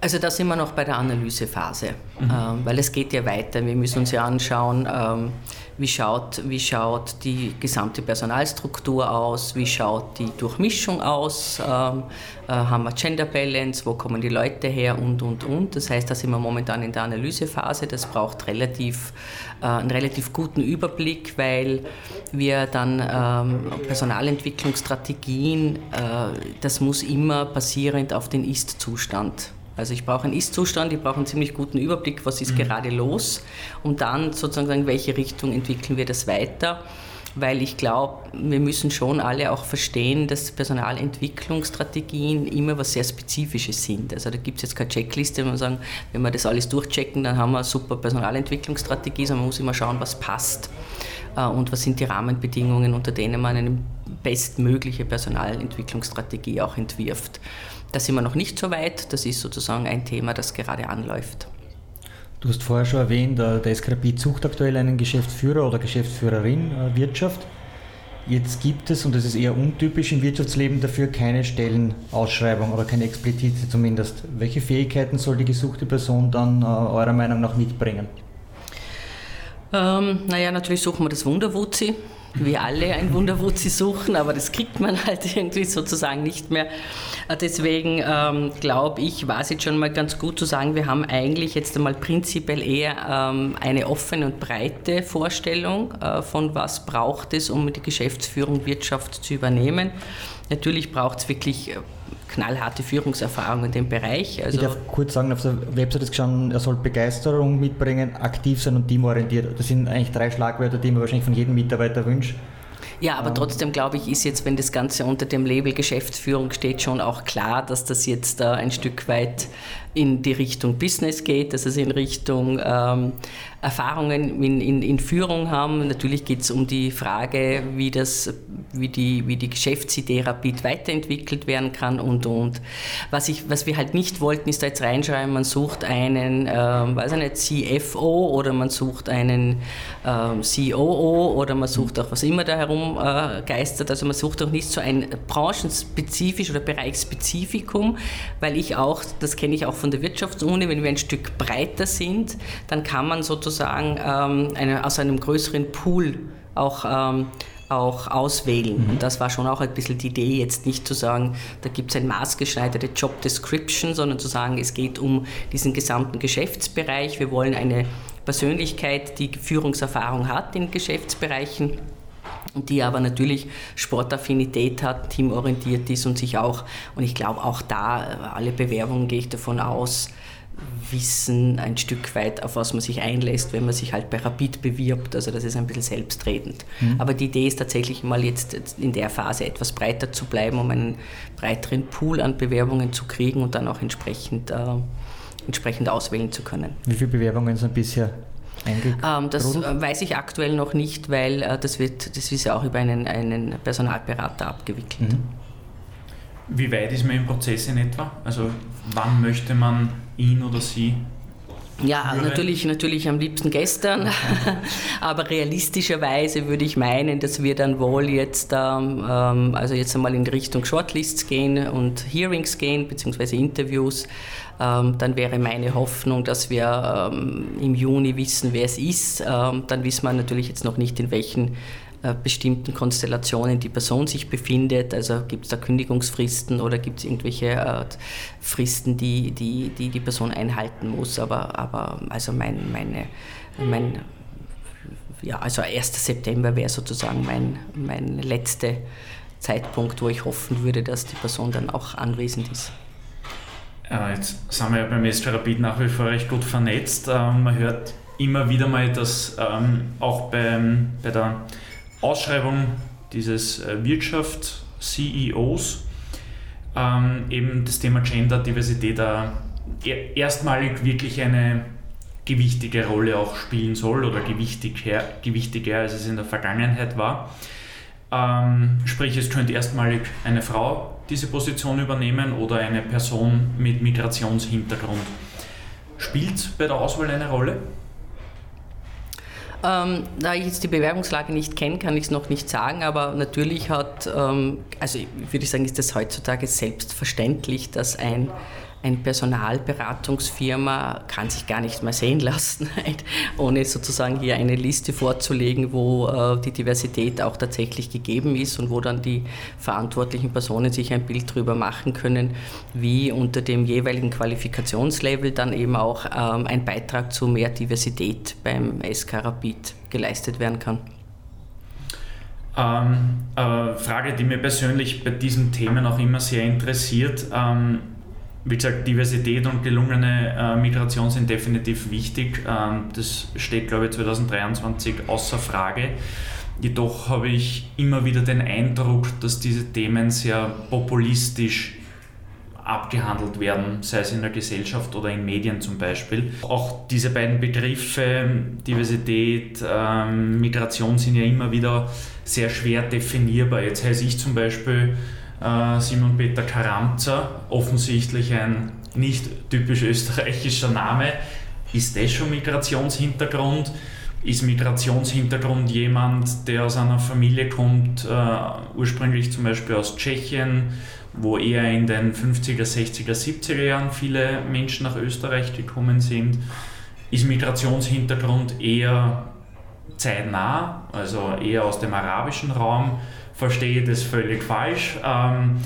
Also da sind wir noch bei der Analysephase, mhm. ähm, weil es geht ja weiter. Wir müssen uns ja anschauen, ähm, wie, schaut, wie schaut die gesamte Personalstruktur aus, wie schaut die Durchmischung aus, ähm, äh, haben wir Gender Balance, wo kommen die Leute her und, und, und. Das heißt, da sind wir momentan in der Analysephase. Das braucht relativ, äh, einen relativ guten Überblick, weil wir dann ähm, Personalentwicklungsstrategien, äh, das muss immer basierend auf den Ist-Zustand also ich brauche einen Ist-Zustand, ich brauche einen ziemlich guten Überblick, was ist mhm. gerade los und dann sozusagen in welche Richtung entwickeln wir das weiter. Weil ich glaube, wir müssen schon alle auch verstehen, dass Personalentwicklungsstrategien immer was sehr Spezifisches sind. Also da gibt es jetzt keine Checkliste, wenn wir sagen, wenn wir das alles durchchecken, dann haben wir eine super Personalentwicklungsstrategie, sondern man muss immer schauen, was passt äh, und was sind die Rahmenbedingungen, unter denen man eine bestmögliche Personalentwicklungsstrategie auch entwirft. Da sind wir noch nicht so weit. Das ist sozusagen ein Thema, das gerade anläuft. Du hast vorher schon erwähnt, der Eskrapid sucht aktuell einen Geschäftsführer oder Geschäftsführerin äh, Wirtschaft. Jetzt gibt es, und das ist eher untypisch im Wirtschaftsleben, dafür keine Stellenausschreibung oder keine Explizite zumindest. Welche Fähigkeiten soll die gesuchte Person dann äh, eurer Meinung nach mitbringen? Ähm, naja, natürlich suchen wir das Wunderwuzi wir alle ein Wunderwuzi suchen, aber das kriegt man halt irgendwie sozusagen nicht mehr. Äh, deswegen ähm, glaube ich, war es jetzt schon mal ganz gut zu sagen, wir haben eigentlich jetzt einmal prinzipiell eher ähm, eine offene und breite Vorstellung äh, von was braucht es, um die Geschäftsführung Wirtschaft zu übernehmen. Natürlich braucht es wirklich äh, knallharte Führungserfahrung in dem Bereich. Also ich darf kurz sagen, auf der Website ist gestanden, er soll Begeisterung mitbringen, aktiv sein und teamorientiert. Das sind eigentlich drei Schlagwörter, die man wahrscheinlich von jedem Mitarbeiter wünscht. Ja, aber trotzdem glaube ich, ist jetzt, wenn das Ganze unter dem Label Geschäftsführung steht, schon auch klar, dass das jetzt äh, ein Stück weit in die Richtung Business geht, dass es in Richtung ähm, Erfahrungen in, in, in, Führung haben. Natürlich geht es um die Frage, wie, das, wie, die, wie die Geschäftsidee Rapid weiterentwickelt werden kann und und. Was, ich, was wir halt nicht wollten, ist da jetzt reinschreiben, man sucht einen, äh, weiß ich nicht, CFO oder man sucht einen äh, COO oder man sucht auch was immer da herum äh. Also man sucht auch nicht so ein branchenspezifisch oder Bereichsspezifikum, weil ich auch, das kenne ich auch von der Wirtschaftsuni, wenn wir ein Stück breiter sind, dann kann man sozusagen sozusagen ähm, eine, aus einem größeren Pool auch, ähm, auch auswählen. Mhm. Und das war schon auch ein bisschen die Idee, jetzt nicht zu sagen, da gibt es ein maßgeschneiderte Job Description, sondern zu sagen, es geht um diesen gesamten Geschäftsbereich. Wir wollen eine Persönlichkeit, die Führungserfahrung hat in Geschäftsbereichen die aber natürlich Sportaffinität hat, teamorientiert ist und sich auch, und ich glaube auch da, äh, alle Bewerbungen gehe ich davon aus, wissen ein Stück weit, auf was man sich einlässt, wenn man sich halt bei Rapid bewirbt. Also das ist ein bisschen selbstredend. Mhm. Aber die Idee ist tatsächlich mal jetzt in der Phase etwas breiter zu bleiben, um einen breiteren Pool an Bewerbungen zu kriegen und dann auch entsprechend, äh, entsprechend auswählen zu können. Wie viele Bewerbungen sind bisher ähm, das äh, weiß ich aktuell noch nicht, weil äh, das wird, das ist ja auch über einen, einen Personalberater abgewickelt. Mhm. Wie weit ist man im Prozess in etwa? Also wann möchte man ihn oder sie ja, natürlich, natürlich am liebsten gestern, aber realistischerweise würde ich meinen, dass wir dann wohl jetzt, ähm, ähm, also jetzt einmal in Richtung Shortlists gehen und Hearings gehen, beziehungsweise Interviews. Ähm, dann wäre meine Hoffnung, dass wir ähm, im Juni wissen, wer es ist. Ähm, dann wissen wir natürlich jetzt noch nicht, in welchen bestimmten Konstellationen die Person sich befindet. Also gibt es da Kündigungsfristen oder gibt es irgendwelche äh, Fristen, die, die, die die Person einhalten muss. Aber, aber also mein, meine, mein, ja, also 1. September wäre sozusagen mein, mein letzter Zeitpunkt, wo ich hoffen würde, dass die Person dann auch anwesend ist. Ja, jetzt sind wir ja beim S-Therapie nach wie vor recht gut vernetzt. Ähm, man hört immer wieder mal, dass ähm, auch beim, bei der Ausschreibung dieses äh, Wirtschaft-CEOs ähm, eben das Thema Gender-Diversität erstmalig wirklich eine gewichtige Rolle auch spielen soll oder gewichtiger, gewichtiger als es in der Vergangenheit war. Ähm, sprich, es könnte erstmalig eine Frau diese Position übernehmen oder eine Person mit Migrationshintergrund. Spielt bei der Auswahl eine Rolle? Ähm, da ich jetzt die Bewerbungslage nicht kenne, kann ich es noch nicht sagen, aber natürlich hat, ähm, also würde ich sagen, ist es heutzutage selbstverständlich, dass ein eine Personalberatungsfirma kann sich gar nicht mehr sehen lassen, ohne sozusagen hier eine Liste vorzulegen, wo äh, die Diversität auch tatsächlich gegeben ist und wo dann die verantwortlichen Personen sich ein Bild darüber machen können, wie unter dem jeweiligen Qualifikationslevel dann eben auch ähm, ein Beitrag zu mehr Diversität beim SK Rapid geleistet werden kann. Ähm, äh, Frage, die mir persönlich bei diesen Themen auch immer sehr interessiert. Ähm, wie gesagt, Diversität und gelungene äh, Migration sind definitiv wichtig. Ähm, das steht, glaube ich, 2023 außer Frage. Jedoch habe ich immer wieder den Eindruck, dass diese Themen sehr populistisch abgehandelt werden, sei es in der Gesellschaft oder in Medien zum Beispiel. Auch diese beiden Begriffe, Diversität, ähm, Migration, sind ja immer wieder sehr schwer definierbar. Jetzt heiße ich zum Beispiel Simon Peter Karamza, offensichtlich ein nicht typisch österreichischer Name. Ist das schon Migrationshintergrund? Ist Migrationshintergrund jemand, der aus einer Familie kommt, uh, ursprünglich zum Beispiel aus Tschechien, wo eher in den 50er, 60er, 70er Jahren viele Menschen nach Österreich gekommen sind? Ist Migrationshintergrund eher zeitnah, also eher aus dem arabischen Raum? Verstehe das völlig falsch. Ähm,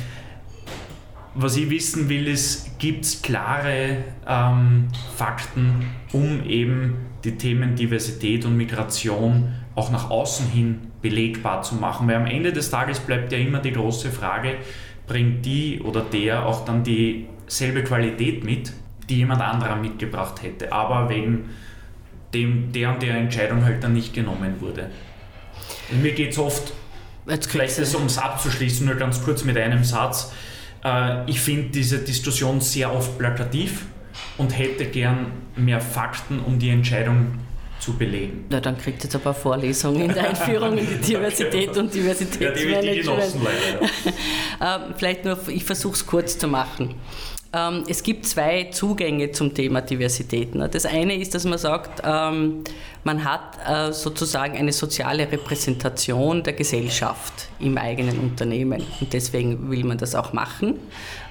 was ich wissen will, ist, gibt es klare ähm, Fakten, um eben die Themen Diversität und Migration auch nach außen hin belegbar zu machen? Weil am Ende des Tages bleibt ja immer die große Frage, bringt die oder der auch dann dieselbe Qualität mit, die jemand anderer mitgebracht hätte, aber wegen dem, der und der Entscheidung halt dann nicht genommen wurde. Und mir geht es oft Jetzt Vielleicht ist, um es abzuschließen, nur ganz kurz mit einem Satz. Äh, ich finde diese Diskussion sehr oft plakativ. und hätte gern mehr Fakten, um die Entscheidung zu belegen. Na, dann kriegt jetzt ein paar Vorlesungen in der Einführung in die Diversität und Diversitätsmanagement. Ja, die, die genossen leider. Ähm, vielleicht nur, ich versuche es kurz zu machen. Ähm, es gibt zwei Zugänge zum Thema Diversität. Ne? Das eine ist, dass man sagt, ähm, man hat äh, sozusagen eine soziale Repräsentation der Gesellschaft im eigenen Unternehmen. Und deswegen will man das auch machen.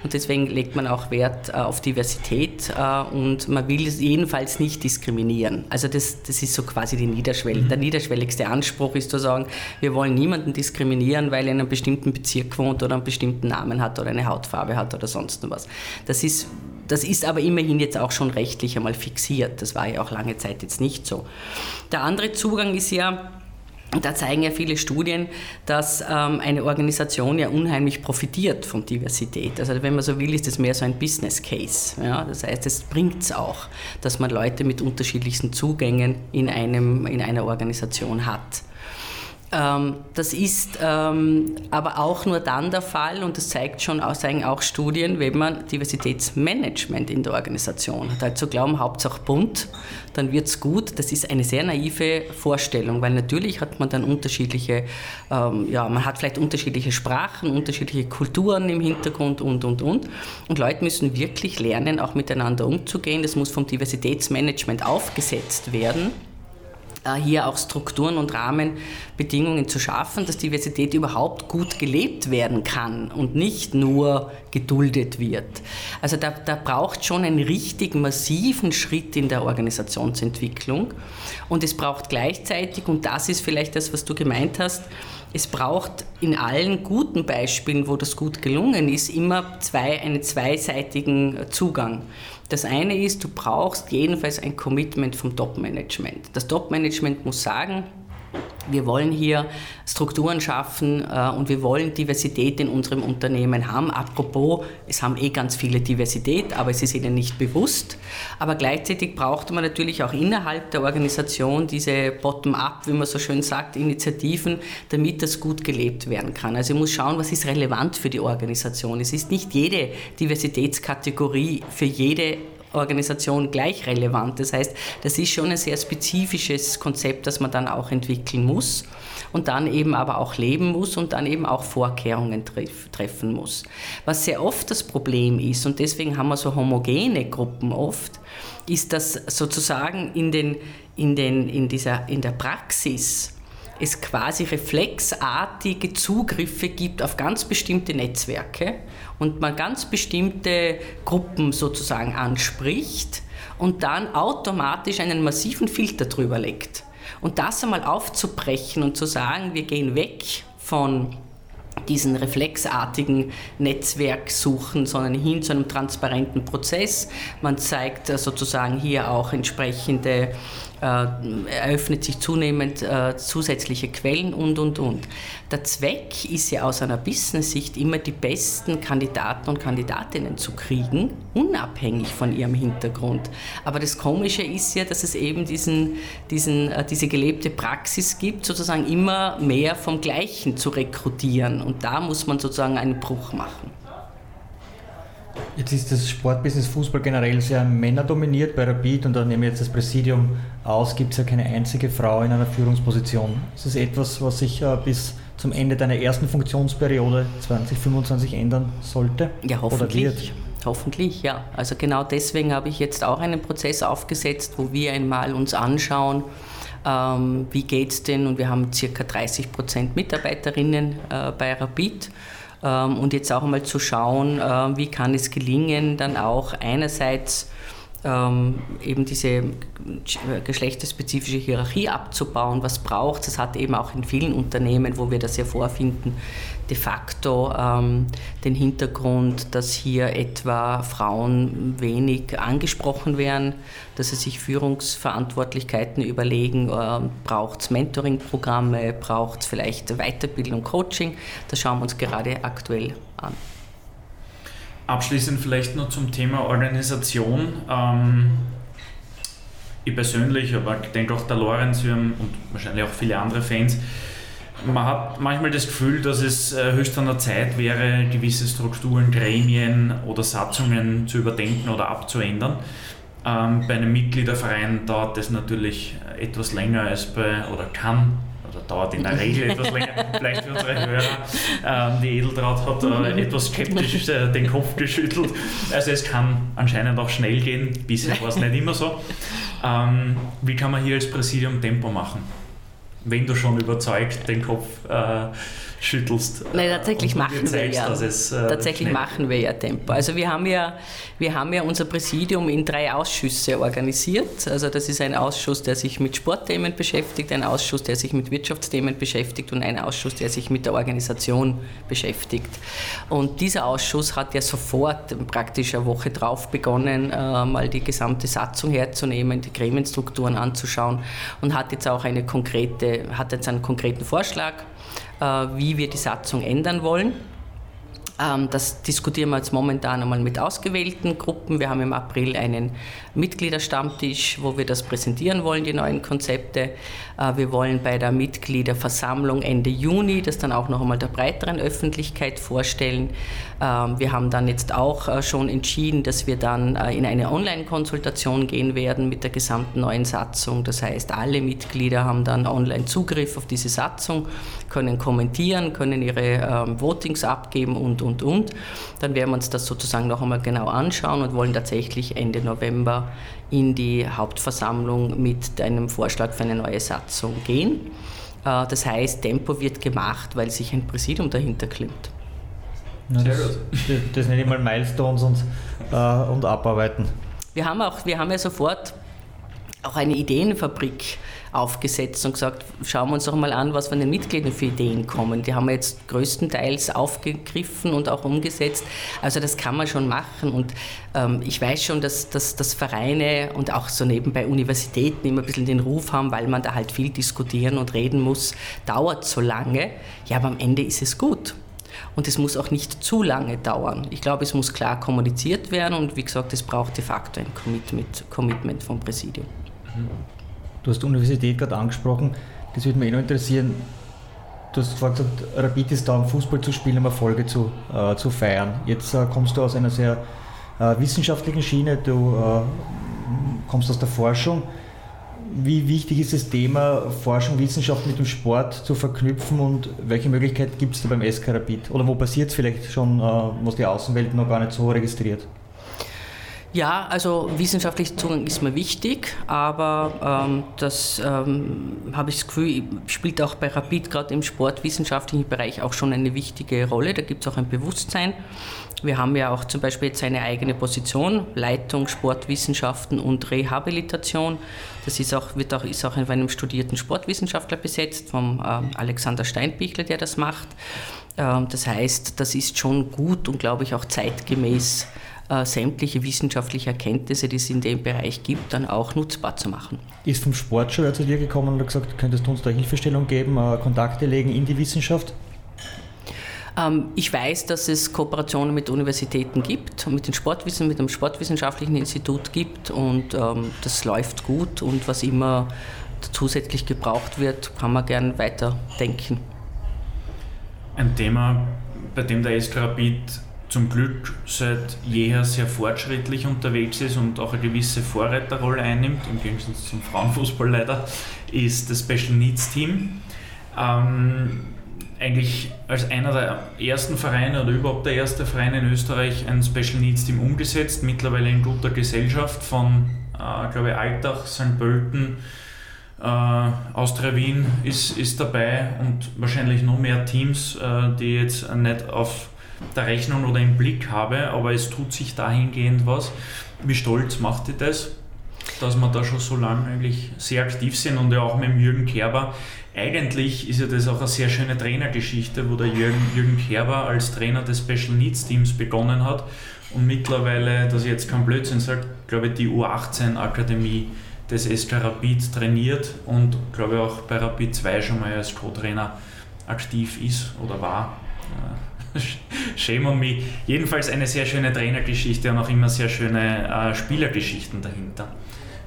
Und deswegen legt man auch Wert äh, auf Diversität äh, und man will jedenfalls nicht diskriminieren. Also das, das ist so quasi die Niederschwelle. Mhm. Der niederschwelligste Anspruch ist zu sagen, wir wollen niemanden diskriminieren, weil er in einem bestimmten Bezirk wohnt oder einen bestimmten Namen hat oder eine Hautfarbe hat oder sonst was. Das ist das ist aber immerhin jetzt auch schon rechtlich einmal fixiert. Das war ja auch lange Zeit jetzt nicht so. Der andere Zugang ist ja, da zeigen ja viele Studien, dass ähm, eine Organisation ja unheimlich profitiert von Diversität. Also wenn man so will, ist das mehr so ein Business Case. Ja? Das heißt, es bringt es auch, dass man Leute mit unterschiedlichsten Zugängen in, einem, in einer Organisation hat. Ähm, das ist ähm, aber auch nur dann der Fall, und das zeigt schon zeigen auch Studien, wenn man Diversitätsmanagement in der Organisation hat. Also glauben, Hauptsache bunt, dann wird es gut. Das ist eine sehr naive Vorstellung, weil natürlich hat man dann unterschiedliche, ähm, ja, man hat vielleicht unterschiedliche Sprachen, unterschiedliche Kulturen im Hintergrund und, und, und. Und Leute müssen wirklich lernen, auch miteinander umzugehen. Das muss vom Diversitätsmanagement aufgesetzt werden hier auch Strukturen und Rahmenbedingungen zu schaffen, dass Diversität überhaupt gut gelebt werden kann und nicht nur geduldet wird. Also da, da braucht schon einen richtig massiven Schritt in der Organisationsentwicklung und es braucht gleichzeitig, und das ist vielleicht das, was du gemeint hast, es braucht in allen guten Beispielen, wo das gut gelungen ist, immer zwei, einen zweiseitigen Zugang. Das eine ist, du brauchst jedenfalls ein Commitment vom Top-Management. Das Top-Management muss sagen, wir wollen hier Strukturen schaffen äh, und wir wollen Diversität in unserem Unternehmen haben. Apropos, es haben eh ganz viele Diversität, aber es ist ihnen nicht bewusst. Aber gleichzeitig braucht man natürlich auch innerhalb der Organisation diese Bottom-up, wie man so schön sagt, Initiativen, damit das gut gelebt werden kann. Also ich muss schauen, was ist relevant für die Organisation. Es ist nicht jede Diversitätskategorie für jede Organisation gleich relevant. Das heißt, das ist schon ein sehr spezifisches Konzept, das man dann auch entwickeln muss und dann eben aber auch leben muss und dann eben auch Vorkehrungen treff, treffen muss. Was sehr oft das Problem ist, und deswegen haben wir so homogene Gruppen oft, ist, dass sozusagen in, den, in, den, in, dieser, in der Praxis es quasi reflexartige Zugriffe gibt auf ganz bestimmte Netzwerke und man ganz bestimmte Gruppen sozusagen anspricht und dann automatisch einen massiven Filter drüber legt. Und das einmal aufzubrechen und zu sagen, wir gehen weg von diesen reflexartigen Netzwerksuchen, sondern hin zu einem transparenten Prozess. Man zeigt äh, sozusagen hier auch entsprechende äh, eröffnet sich zunehmend äh, zusätzliche Quellen und, und, und. Der Zweck ist ja aus einer Business-Sicht immer die besten Kandidaten und Kandidatinnen zu kriegen, unabhängig von ihrem Hintergrund. Aber das Komische ist ja, dass es eben diesen, diesen, äh, diese gelebte Praxis gibt, sozusagen immer mehr vom Gleichen zu rekrutieren. Und da muss man sozusagen einen Bruch machen. Jetzt ist das Sportbusiness Fußball generell sehr männerdominiert bei Rapid und da nehme ich jetzt das Präsidium aus, gibt es ja keine einzige Frau in einer Führungsposition. Ist das etwas, was sich äh, bis zum Ende deiner ersten Funktionsperiode 2025 ändern sollte? Ja, hoffentlich. Hoffentlich, ja. Also genau deswegen habe ich jetzt auch einen Prozess aufgesetzt, wo wir einmal uns anschauen, ähm, wie geht es denn, und wir haben circa 30 Prozent Mitarbeiterinnen äh, bei Rapid ähm, und jetzt auch einmal zu schauen, äh, wie kann es gelingen, dann auch einerseits ähm, eben diese geschlechterspezifische Hierarchie abzubauen. Was braucht es? Das hat eben auch in vielen Unternehmen, wo wir das ja vorfinden, de facto ähm, den Hintergrund, dass hier etwa Frauen wenig angesprochen werden, dass sie sich Führungsverantwortlichkeiten überlegen, äh, braucht es Mentoring-Programme, braucht es vielleicht Weiterbildung, Coaching. Das schauen wir uns gerade aktuell an. Abschließend vielleicht noch zum Thema Organisation. Ähm, ich persönlich, aber ich denke auch der Lorenz und wahrscheinlich auch viele andere Fans, man hat manchmal das Gefühl, dass es äh, höchst an der Zeit wäre, gewisse Strukturen, Gremien oder Satzungen zu überdenken oder abzuändern. Ähm, bei einem Mitgliederverein dauert das natürlich etwas länger als bei, oder kann oder dauert in der Regel etwas länger, vielleicht für unsere Hörer. Ähm, die Edeltraut hat äh, etwas skeptisch äh, den Kopf geschüttelt. Also es kann anscheinend auch schnell gehen, bisher war es nicht immer so. Ähm, wie kann man hier als Präsidium Tempo machen? Wenn du schon überzeugt den Kopf äh, schüttelst. Nein, tatsächlich machen zeigst, wir ja. Es, äh, tatsächlich machen wir ja Tempo. Also wir haben ja, wir haben ja unser Präsidium in drei Ausschüsse organisiert. Also das ist ein Ausschuss, der sich mit Sportthemen beschäftigt, ein Ausschuss, der sich mit Wirtschaftsthemen beschäftigt und ein Ausschuss, der sich mit der Organisation beschäftigt. Und dieser Ausschuss hat ja sofort praktisch eine Woche drauf begonnen, äh, mal die gesamte Satzung herzunehmen, die Gremienstrukturen anzuschauen und hat jetzt auch eine konkrete, hat jetzt einen konkreten Vorschlag wie wir die Satzung ändern wollen. Ähm, das diskutieren wir jetzt momentan einmal mit ausgewählten Gruppen. Wir haben im April einen Mitgliederstammtisch, wo wir das präsentieren wollen, die neuen Konzepte. Äh, wir wollen bei der Mitgliederversammlung Ende Juni das dann auch noch einmal der breiteren Öffentlichkeit vorstellen. Ähm, wir haben dann jetzt auch äh, schon entschieden, dass wir dann äh, in eine Online-Konsultation gehen werden mit der gesamten neuen Satzung. Das heißt, alle Mitglieder haben dann online Zugriff auf diese Satzung, können kommentieren, können ihre ähm, Votings abgeben und, und, und. Dann werden wir uns das sozusagen noch einmal genau anschauen und wollen tatsächlich Ende November in die Hauptversammlung mit einem Vorschlag für eine neue Satzung gehen. Äh, das heißt, Tempo wird gemacht, weil sich ein Präsidium dahinter klemmt. Ja, das, das nenne ich mal Milestones und, äh, und abarbeiten. Wir haben, auch, wir haben ja sofort auch eine Ideenfabrik aufgesetzt und gesagt, schauen wir uns doch mal an, was von den Mitgliedern für Ideen kommen. Die haben wir jetzt größtenteils aufgegriffen und auch umgesetzt. Also das kann man schon machen. Und ähm, ich weiß schon, dass, dass, dass Vereine und auch so nebenbei Universitäten immer ein bisschen den Ruf haben, weil man da halt viel diskutieren und reden muss, dauert so lange. Ja, aber am Ende ist es gut. Und es muss auch nicht zu lange dauern. Ich glaube, es muss klar kommuniziert werden und wie gesagt, es braucht de facto ein Commitment, Commitment vom Präsidium. Mhm. Du hast die Universität gerade angesprochen. Das würde mich eh noch interessieren. Du hast vorhin gesagt, Rapid ist da, um Fußball zu spielen, um Erfolge zu, äh, zu feiern. Jetzt äh, kommst du aus einer sehr äh, wissenschaftlichen Schiene, du äh, kommst aus der Forschung. Wie wichtig ist das Thema Forschung, Wissenschaft mit dem Sport zu verknüpfen und welche Möglichkeit gibt es da beim SK Rapid? Oder wo passiert es vielleicht schon, äh, was die Außenwelt noch gar nicht so registriert? Ja, also wissenschaftlicher Zugang ist mir wichtig, aber ähm, das ähm, habe ich das Gefühl, spielt auch bei Rapid gerade im sportwissenschaftlichen Bereich auch schon eine wichtige Rolle. Da gibt es auch ein Bewusstsein. Wir haben ja auch zum Beispiel jetzt eine eigene Position, Leitung Sportwissenschaften und Rehabilitation. Das ist auch, wird auch, ist auch von einem studierten Sportwissenschaftler besetzt, vom ähm, Alexander Steinbichler, der das macht. Ähm, das heißt, das ist schon gut und glaube ich auch zeitgemäß äh, sämtliche wissenschaftliche Erkenntnisse, die es in dem Bereich gibt, dann auch nutzbar zu machen. Ist vom Sport schon zu dir gekommen und hat gesagt, könntest du uns da Hilfestellung geben, äh, Kontakte legen in die Wissenschaft? Ähm, ich weiß, dass es Kooperationen mit Universitäten gibt, mit, den Sportwissen, mit dem Sportwissenschaftlichen Institut gibt und ähm, das läuft gut und was immer zusätzlich gebraucht wird, kann man gern weiterdenken. Ein Thema, bei dem der SK Rapid zum Glück seit jeher sehr fortschrittlich unterwegs ist und auch eine gewisse Vorreiterrolle einnimmt, im Gegensatz zum Frauenfußball leider, ist das Special Needs Team. Ähm, eigentlich als einer der ersten Vereine oder überhaupt der erste Verein in Österreich ein Special Needs Team umgesetzt, mittlerweile in guter Gesellschaft von, äh, glaube ich, Altach, St. Pölten, äh, Austria Wien ist, ist dabei und wahrscheinlich noch mehr Teams, äh, die jetzt nicht auf der Rechnung oder im Blick habe, aber es tut sich dahingehend was. Wie stolz macht ihr das, dass wir da schon so lange eigentlich sehr aktiv sind und ja auch mit dem Jürgen Kerber. Eigentlich ist ja das auch eine sehr schöne Trainergeschichte, wo der Jürgen, Jürgen Kerber als Trainer des Special Needs Teams begonnen hat und mittlerweile, dass ich jetzt kein Blödsinn sage, glaube ich, die U18-Akademie des SK Rapid trainiert und glaube ich auch bei Rapid 2 schon mal als Co-Trainer aktiv ist oder war. Shame on me. Jedenfalls eine sehr schöne Trainergeschichte und auch immer sehr schöne äh, Spielergeschichten dahinter.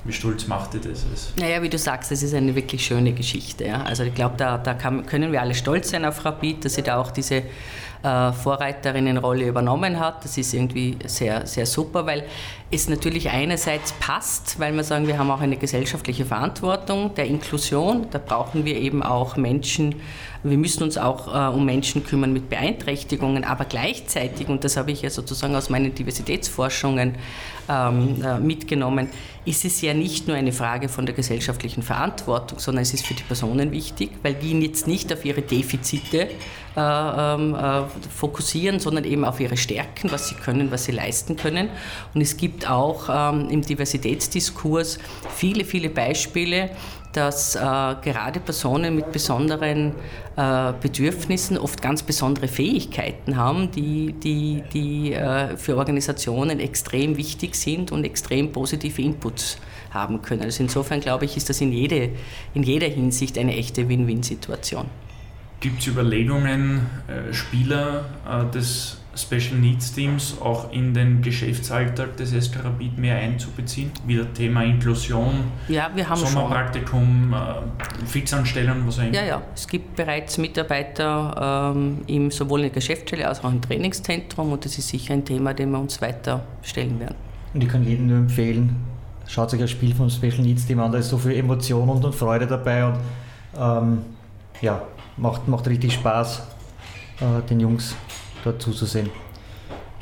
wie stolz macht ihr das? Naja, wie du sagst, das ist eine wirklich schöne Geschichte. Ja? Also ich glaube, da, da kann, können wir alle stolz sein auf Rapid, dass sie da auch diese äh, Vorreiterinnenrolle übernommen hat. Das ist irgendwie sehr, sehr super, weil es natürlich einerseits passt, weil wir sagen, wir haben auch eine gesellschaftliche Verantwortung der Inklusion. Da brauchen wir eben auch Menschen, wir müssen uns auch äh, um Menschen kümmern mit Beeinträchtigungen, aber gleichzeitig, und das habe ich ja sozusagen aus meinen Diversitätsforschungen ähm, äh, mitgenommen, ist es ja nicht nur eine Frage von der gesellschaftlichen Verantwortung, sondern es ist für die Personen wichtig, weil die jetzt nicht auf ihre Defizite äh, ähm, äh, fokussieren, sondern eben auf ihre Stärken, was sie können, was sie leisten können. Und es gibt auch ähm, im Diversitätsdiskurs viele, viele Beispiele, dass äh, gerade Personen mit besonderen äh, Bedürfnissen oft ganz besondere Fähigkeiten haben, die, die, die äh, für Organisationen extrem wichtig sind und extrem positive Inputs haben können. Also insofern glaube ich, ist das in, jede, in jeder Hinsicht eine echte Win-Win-Situation. Gibt es Überlegungen, äh, Spieler äh, des Special Needs Teams auch in den Geschäftsalltag des SK Rapid mehr einzubeziehen? Wieder Thema Inklusion, ja, wir haben Sommerpraktikum, äh, Fixanstellung, was auch immer. Ja, ja, es gibt bereits Mitarbeiter ähm, im, sowohl in der Geschäftsstelle als auch im Trainingszentrum und das ist sicher ein Thema, dem wir uns weiter stellen werden. Und ich kann jedem nur empfehlen, schaut sich ein Spiel vom Special Needs Team an, da ist so viel Emotion und, und Freude dabei und ähm, ja, macht, macht richtig Spaß, äh, den Jungs dort zuzusehen.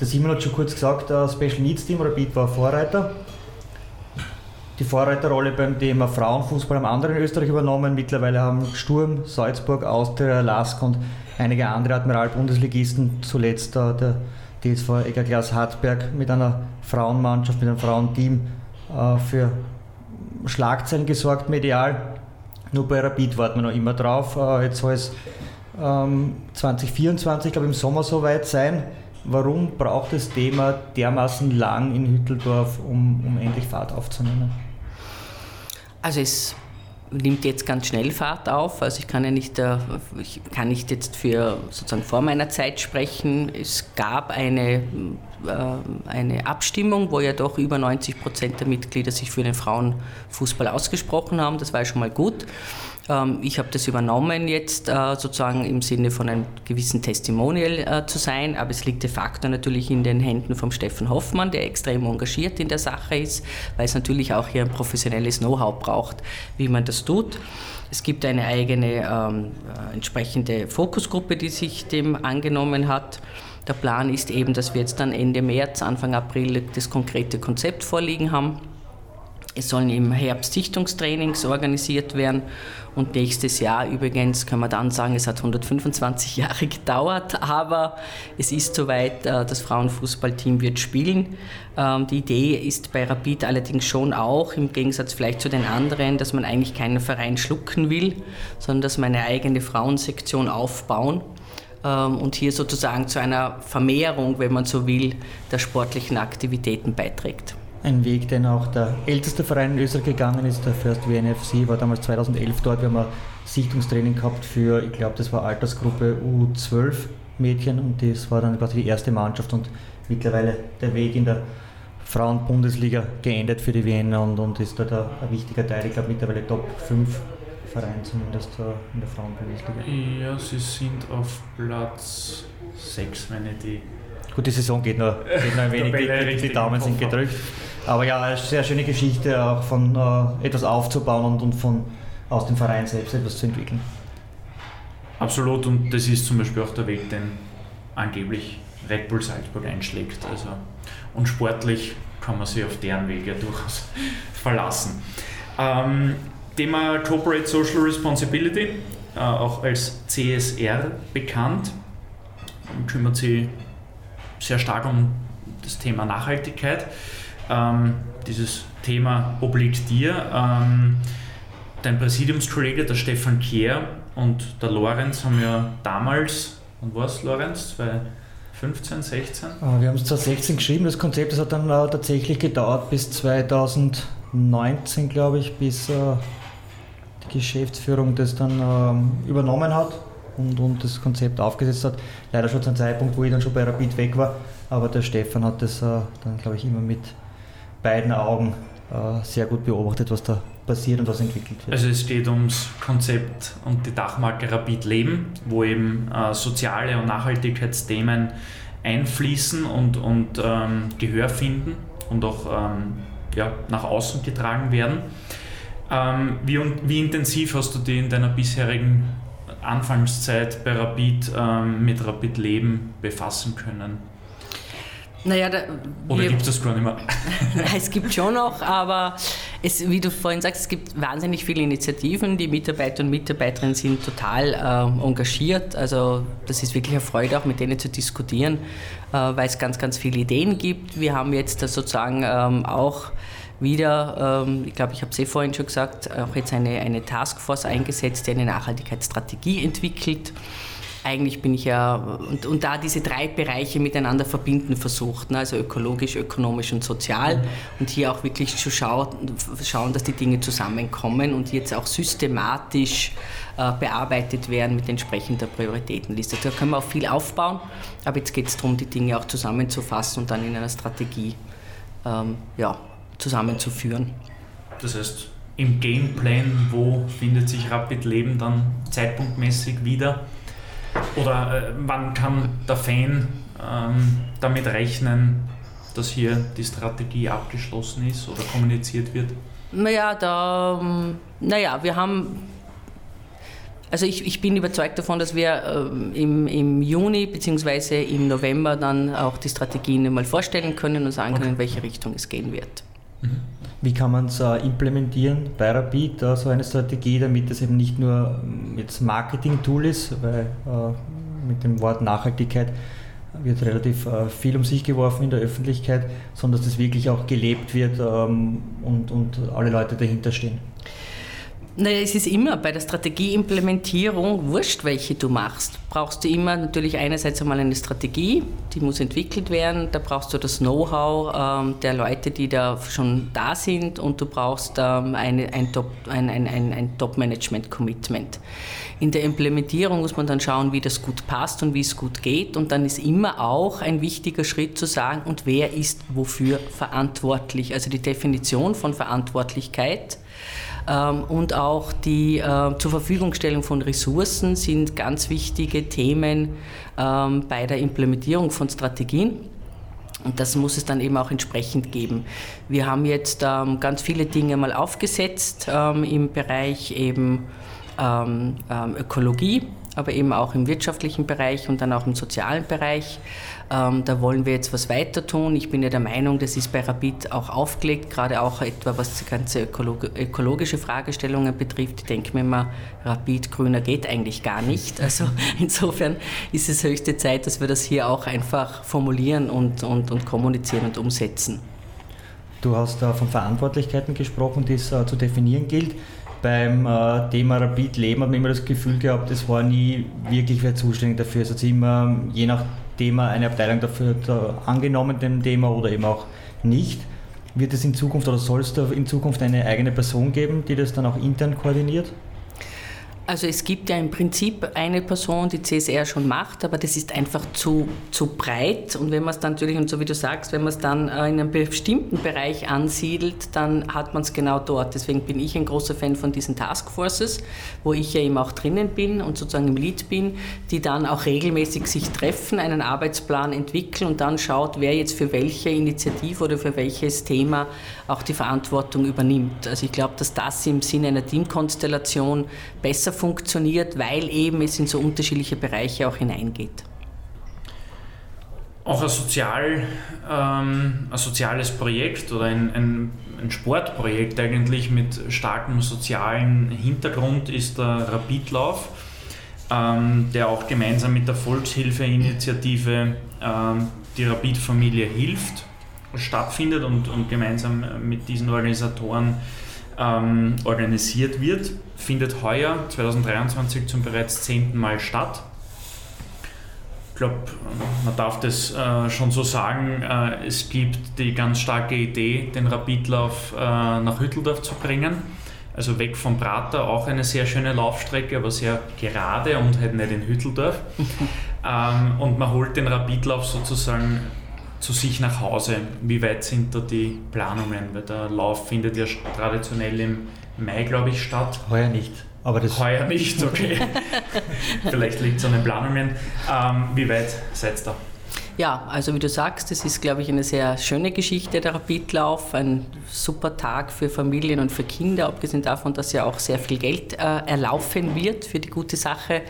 Der Simon hat schon kurz gesagt, das Special Needs Team Rapid war Vorreiter. Die Vorreiterrolle beim Thema Frauenfußball haben andere in Österreich übernommen. Mittlerweile haben Sturm, Salzburg, Austria, Lask und einige andere Admiral-Bundesligisten, zuletzt äh, der DSV Egerglas Hartberg mit einer Frauenmannschaft, mit einem Frauenteam äh, für Schlagzeilen gesorgt medial. Nur bei Rapid warten wir noch immer drauf. Äh, jetzt soll es ähm, 2024, glaube ich, im Sommer soweit sein. Warum braucht das Thema dermaßen lang in Hütteldorf, um, um endlich Fahrt aufzunehmen? Also es nimmt jetzt ganz schnell Fahrt auf. Also ich kann ja nicht, äh, ich kann nicht jetzt für sozusagen vor meiner Zeit sprechen. Es gab eine, äh, eine Abstimmung, wo ja doch über 90 Prozent der Mitglieder sich für den Frauenfußball ausgesprochen haben. Das war ja schon mal gut. Ähm, ich habe das übernommen jetzt äh, sozusagen im Sinne von einem gewissen Testimonial äh, zu sein, aber es liegt de facto natürlich in den Händen von Steffen Hoffmann, der extrem engagiert in der Sache ist, weil es natürlich auch hier ein professionelles Know-how braucht, wie man das tut. Es gibt eine eigene ähm, äh, entsprechende Fokusgruppe, die sich dem angenommen hat. Der Plan ist eben, dass wir jetzt dann Ende März, Anfang April das konkrete Konzept vorliegen haben. Es sollen im Herbst Sichtungstrainings organisiert werden und nächstes Jahr übrigens kann man dann sagen, es hat 125 Jahre gedauert, aber es ist soweit, äh, das Frauenfußballteam wird spielen. Ähm, die Idee ist bei Rapid allerdings schon auch, im Gegensatz vielleicht zu den anderen, dass man eigentlich keinen Verein schlucken will, sondern dass man eine eigene Frauensektion aufbauen ähm, und hier sozusagen zu einer Vermehrung, wenn man so will, der sportlichen Aktivitäten beiträgt. Ein Weg, den auch der älteste Verein in Österreich gegangen ist, der First WNFC, war damals 2011 dort. Wir haben ein Sichtungstraining gehabt für, ich glaube, das war Altersgruppe U12 Mädchen und das war dann quasi die erste Mannschaft und mittlerweile der Weg in der Frauen-Bundesliga geendet für die Wiener und, und ist dort ein, wichtiger Teil, ich glaube mittlerweile Top 5 Verein zumindest in der Frauen-Bundesliga. Ja, sie sind auf Platz 6, wenn ich die Gut, die Saison geht noch, geht noch ein wenig, die, die, Daumen sind gedrückt. Aber ja, eine sehr schöne Geschichte, auch von äh, etwas aufzubauen und, und von aus dem Verein selbst etwas zu entwickeln. Absolut, und das ist zum Beispiel auch der Weg, den angeblich Red Bull Salzburg einschlägt. Also, und sportlich kann man sich auf deren Weg ja durchaus verlassen. Ähm, Thema Corporate Social Responsibility, äh, auch als CSR bekannt, kümmert sich sehr stark um das Thema Nachhaltigkeit. Ähm, dieses Thema obliegt dir. Ähm, dein Präsidiumskollege, der Stefan Kehr und der Lorenz haben ja damals, und was Lorenz? 2015, 16? Ah, wir haben es 2016 geschrieben, das Konzept das hat dann äh, tatsächlich gedauert bis 2019, glaube ich, bis äh, die Geschäftsführung das dann äh, übernommen hat und, und das Konzept aufgesetzt hat. Leider schon zu einem Zeitpunkt, wo ich dann schon bei Rapid weg war, aber der Stefan hat das äh, dann, glaube ich, immer mit beiden Augen äh, sehr gut beobachtet, was da passiert und was entwickelt wird. Also es geht ums Konzept und die Dachmarke Rapid Leben, wo eben äh, soziale und Nachhaltigkeitsthemen einfließen und, und ähm, Gehör finden und auch ähm, ja, nach außen getragen werden. Ähm, wie, wie intensiv hast du dich in deiner bisherigen Anfangszeit bei Rapid ähm, mit Rapid Leben befassen können? Naja, da, Oder gibt es das gar nicht mehr? es gibt schon noch, aber es, wie du vorhin sagst, es gibt wahnsinnig viele Initiativen. Die Mitarbeiter und Mitarbeiterinnen sind total äh, engagiert. Also das ist wirklich eine Freude, auch mit denen zu diskutieren, äh, weil es ganz, ganz viele Ideen gibt. Wir haben jetzt sozusagen ähm, auch wieder, ähm, ich glaube, ich habe es eh vorhin schon gesagt, auch jetzt eine, eine Taskforce eingesetzt, die eine Nachhaltigkeitsstrategie entwickelt eigentlich bin ich ja, und, und da diese drei Bereiche miteinander verbinden versucht, ne? also ökologisch, ökonomisch und sozial und hier auch wirklich zu schauen, schauen, dass die Dinge zusammenkommen und jetzt auch systematisch äh, bearbeitet werden mit entsprechender Prioritätenliste. Da können wir auch viel aufbauen, aber jetzt geht es darum, die Dinge auch zusammenzufassen und dann in einer Strategie ähm, ja, zusammenzuführen. Das heißt, im Gameplan, wo findet sich Rapid Leben dann zeitpunktmäßig wieder? Oder äh, wann kann der Fan ähm, damit rechnen, dass hier die Strategie abgeschlossen ist oder kommuniziert wird? Naja, da, ähm, naja wir haben also ich, ich, bin überzeugt davon, dass wir äh, im, im, Juni bzw. im November dann auch die Strategien mal vorstellen können und sagen okay. können, in welche Richtung es gehen wird. Mhm. Wie kann man es äh, implementieren bei Rapid, äh, so eine Strategie, damit es eben nicht nur ähm, jetzt Marketing-Tool ist, weil äh, mit dem Wort Nachhaltigkeit wird relativ viel um sich geworfen in der Öffentlichkeit, sondern dass das wirklich auch gelebt wird ähm, und, und alle Leute dahinter stehen. Naja, es ist immer bei der Strategieimplementierung wurscht, welche du machst. Brauchst du immer natürlich einerseits einmal eine Strategie, die muss entwickelt werden. Da brauchst du das Know-how ähm, der Leute, die da schon da sind und du brauchst ähm, eine, ein, Top, Top-Management-Commitment. In der Implementierung muss man dann schauen, wie das gut passt und wie es gut geht. Und dann ist immer auch ein wichtiger Schritt zu sagen, und wer ist wofür verantwortlich. Also die Definition von Verantwortlichkeit und auch die äh, zur Verfügungstellung von Ressourcen sind ganz wichtige Themen ähm, bei der Implementierung von Strategien. Und das muss es dann eben auch entsprechend geben. Wir haben jetzt ähm, ganz viele Dinge mal aufgesetzt ähm, im Bereich eben ähm, ähm, Ökologie aber eben auch im wirtschaftlichen Bereich und dann auch im sozialen Bereich. Ähm, da wollen wir jetzt was weiter tun. Ich bin ja der Meinung, das ist bei Rapid auch aufgelegt, gerade auch etwa was die ganze ökolog ökologische Fragestellungen betrifft. Ich denke mir immer, Rapid grüner geht eigentlich gar nicht. Also insofern ist es höchste Zeit, dass wir das hier auch einfach formulieren und, und, und kommunizieren und umsetzen. Du hast da von Verantwortlichkeiten gesprochen, die es uh, zu definieren gilt beim äh, Thema Rapid Leben hat man immer das Gefühl gehabt, es war nie wirklich wer zuständig dafür. Es hat sich immer je nach Thema eine Abteilung dafür da angenommen, dem Thema oder eben auch nicht. Wird es in Zukunft oder soll es da in Zukunft eine eigene Person geben, die das dann auch intern koordiniert? Also es gibt ja im Prinzip eine Person, die CSR schon macht, aber das ist einfach zu, zu breit. Und wenn man es dann natürlich, und so wie du sagst, wenn man es dann äh, in einem bestimmten Bereich ansiedelt, dann hat man es genau dort. Deswegen bin ich ein großer Fan von diesen Taskforces, wo ich ja eben auch drinnen bin und sozusagen im Lead bin, die dann auch regelmäßig sich treffen, einen Arbeitsplan entwickeln und dann schaut, wer jetzt für welche Initiative oder für welches Thema auch die Verantwortung übernimmt. Also ich glaube, dass das im Sinne einer Teamkonstellation besser funktioniert, weil eben es in so unterschiedliche Bereiche auch hineingeht. Auch ein, sozial, ähm, ein soziales Projekt oder ein, ein, ein, Sportprojekt eigentlich mit starkem sozialen Hintergrund ist der Rapidlauf, ähm, der auch gemeinsam mit der Volkshilfeinitiative ähm, die Rapid-Familie hilft, stattfindet und, und gemeinsam mit diesen Organisatoren ähm, organisiert wird, findet heuer 2023 zum bereits zehnten Mal statt. Ich glaube, man darf das äh, schon so sagen, äh, es gibt die ganz starke Idee, den Rapidlauf äh, nach Hütteldorf zu bringen. Also weg vom Prater, auch eine sehr schöne Laufstrecke, aber sehr gerade und halt nicht in Hütteldorf. ähm, und man holt den Rapidlauf sozusagen zu sich nach Hause. Wie weit sind da die Planungen? Weil der Lauf findet ja traditionell im Mai, glaube ich, statt. Heuer nicht. Aber das Heuer nicht, okay. Vielleicht liegt es an den Planungen. Ähm, wie weit seid ihr da? Ja, also wie du sagst, das ist, glaube ich, eine sehr schöne Geschichte, der Rapidlauf. Ein super Tag für Familien und für Kinder, abgesehen davon, dass ja auch sehr viel Geld äh, erlaufen wird für die gute Sache.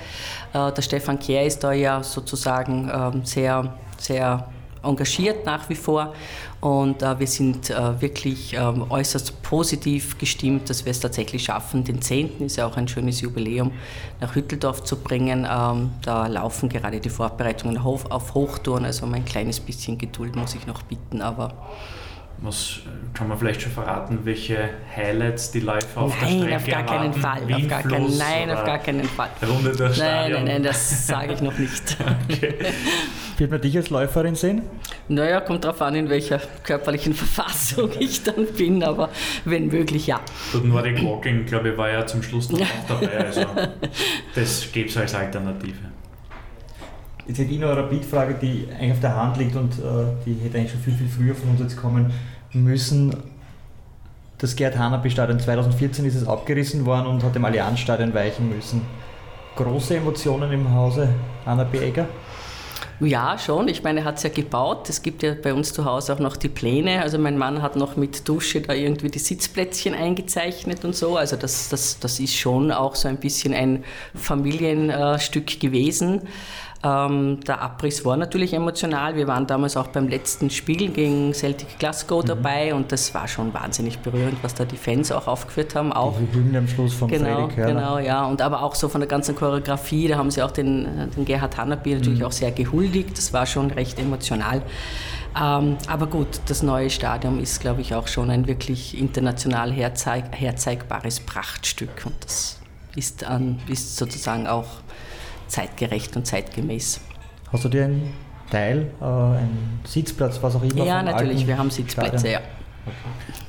Äh, der Stefan Kehr ist da ja sozusagen äh, sehr, sehr engagiert nach wie vor und äh, wir sind äh, wirklich äh, äußerst positiv gestimmt, dass wir es tatsächlich schaffen. Den 10. ist ja auch ein schönes Jubiläum nach Hütteldorf zu bringen. Ähm, da laufen gerade die Vorbereitungen auf, auf Hochtouren, also um ein kleines bisschen Geduld muss ich noch bitten, aber was kann man vielleicht schon verraten, welche Highlights die Läufer auf nein, der Strecke auf gar keinen Fall. Auf gar keinen, nein, auf gar keinen Fall. Runde durch nein, nein, nein, das sage ich noch nicht. okay. Wird man dich als Läuferin sehen? Naja, kommt darauf an, in welcher körperlichen Verfassung ich dann bin, aber wenn möglich, ja. Der Nordic Walking, glaube ich, war ja zum Schluss noch dabei, also das gäbe es als Alternative. Jetzt hätte ich noch eine Rapid-Frage, die eigentlich auf der Hand liegt und äh, die hätte eigentlich schon viel, viel früher von uns jetzt kommen müssen. Das Gerd Hanapi-Stadion 2014 ist es abgerissen worden und hat dem Allianzstadion weichen müssen. Große Emotionen im Hause Hanapi-Egger? Ja, schon. Ich meine, er hat es ja gebaut. Es gibt ja bei uns zu Hause auch noch die Pläne. Also mein Mann hat noch mit Dusche da irgendwie die Sitzplätzchen eingezeichnet und so. Also das, das, das ist schon auch so ein bisschen ein Familienstück gewesen. Ähm, der Abriss war natürlich emotional. Wir waren damals auch beim letzten Spiel gegen Celtic Glasgow mhm. dabei und das war schon wahnsinnig berührend, was da die Fans auch aufgeführt haben. Auch, die Hymne am Schluss von genau, Genau, ja. Und aber auch so von der ganzen Choreografie, da haben sie auch den, den Gerhard Hanapi natürlich mhm. auch sehr gehuldigt. Das war schon recht emotional. Ähm, aber gut, das neue Stadion ist, glaube ich, auch schon ein wirklich international herzeig herzeigbares Prachtstück und das ist, an, ist sozusagen auch zeitgerecht und zeitgemäß. Hast du dir einen Teil, äh, einen Sitzplatz, was auch immer? Ja, natürlich, wir haben Sitzplätze, Stadion? ja.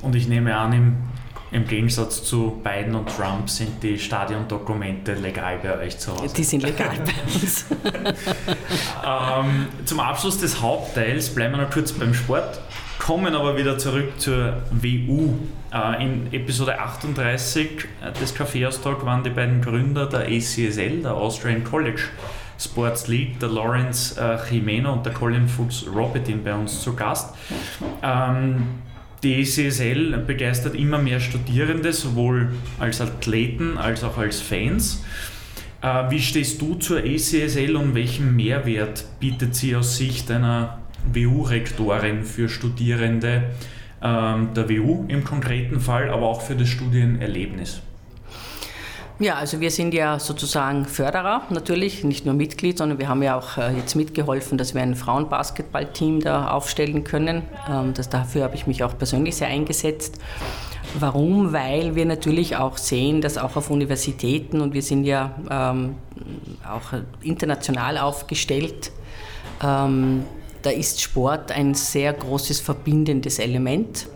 Und ich nehme an, im, im, Gegensatz zu Biden und Trump sind die Stadiondokumente legal bei euch zu Hause. Die sind legal bei uns. ähm, zum Abschluss des Hauptteils bleiben wir noch kurz beim Sport kommen aber wieder zurück zur WU. Äh, in Episode 38 äh, des Kaffeeaustausch waren die beiden Gründer der ACSL, der Austrian College Sports League, der Lawrence äh, Jimeno und der Colin Fuchs Robitin bei uns zu Gast. Ähm, die ACSL begeistert immer mehr Studierende, sowohl als Athleten als auch als Fans. Wie stehst du zur ACSL und welchen Mehrwert bietet sie aus Sicht einer WU-Rektorin für Studierende der WU im konkreten Fall, aber auch für das Studienerlebnis. Ja, also wir sind ja sozusagen Förderer natürlich, nicht nur Mitglied, sondern wir haben ja auch äh, jetzt mitgeholfen, dass wir ein Frauenbasketballteam da aufstellen können. Ähm, das, dafür habe ich mich auch persönlich sehr eingesetzt. Warum? Weil wir natürlich auch sehen, dass auch auf Universitäten, und wir sind ja ähm, auch international aufgestellt, ähm, da ist Sport ein sehr großes verbindendes Element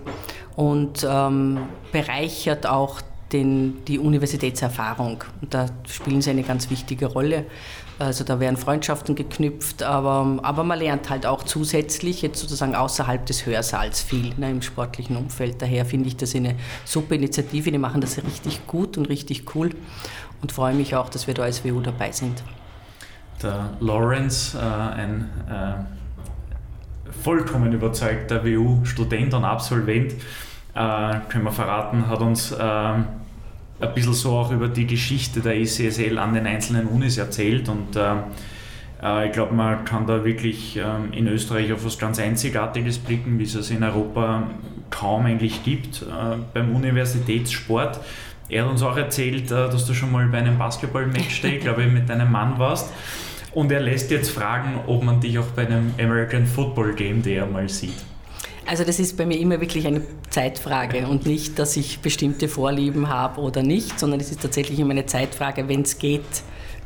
und ähm, bereichert auch den, die Universitätserfahrung. Und da spielen sie eine ganz wichtige Rolle. Also da werden Freundschaften geknüpft, aber, aber man lernt halt auch zusätzlich, jetzt sozusagen außerhalb des Hörsaals viel ne, im sportlichen Umfeld. Daher finde ich das eine super Initiative. Die machen das richtig gut und richtig cool und freue mich auch, dass wir da als WU dabei sind. Der Lawrence, äh, ein äh vollkommen überzeugter WU-Student und Absolvent, äh, können wir verraten, hat uns äh, ein bisschen so auch über die Geschichte der ECSL an den einzelnen Unis erzählt und äh, äh ich glaube, man kann da wirklich ähm, in Österreich auf was ganz Einzigartiges blicken, wie es es in Europa kaum eigentlich gibt beim Universitätssport. Er hat uns auch erzählt, äh, dass du schon mal bei einem Basketball-Match, glaube ich, mit deinem Mann warst. Und er lässt jetzt fragen, ob man dich auch bei einem American Football Game Day mal sieht. Also das ist bei mir immer wirklich eine Zeitfrage und nicht, dass ich bestimmte Vorlieben habe oder nicht, sondern es ist tatsächlich immer eine Zeitfrage. Wenn es geht,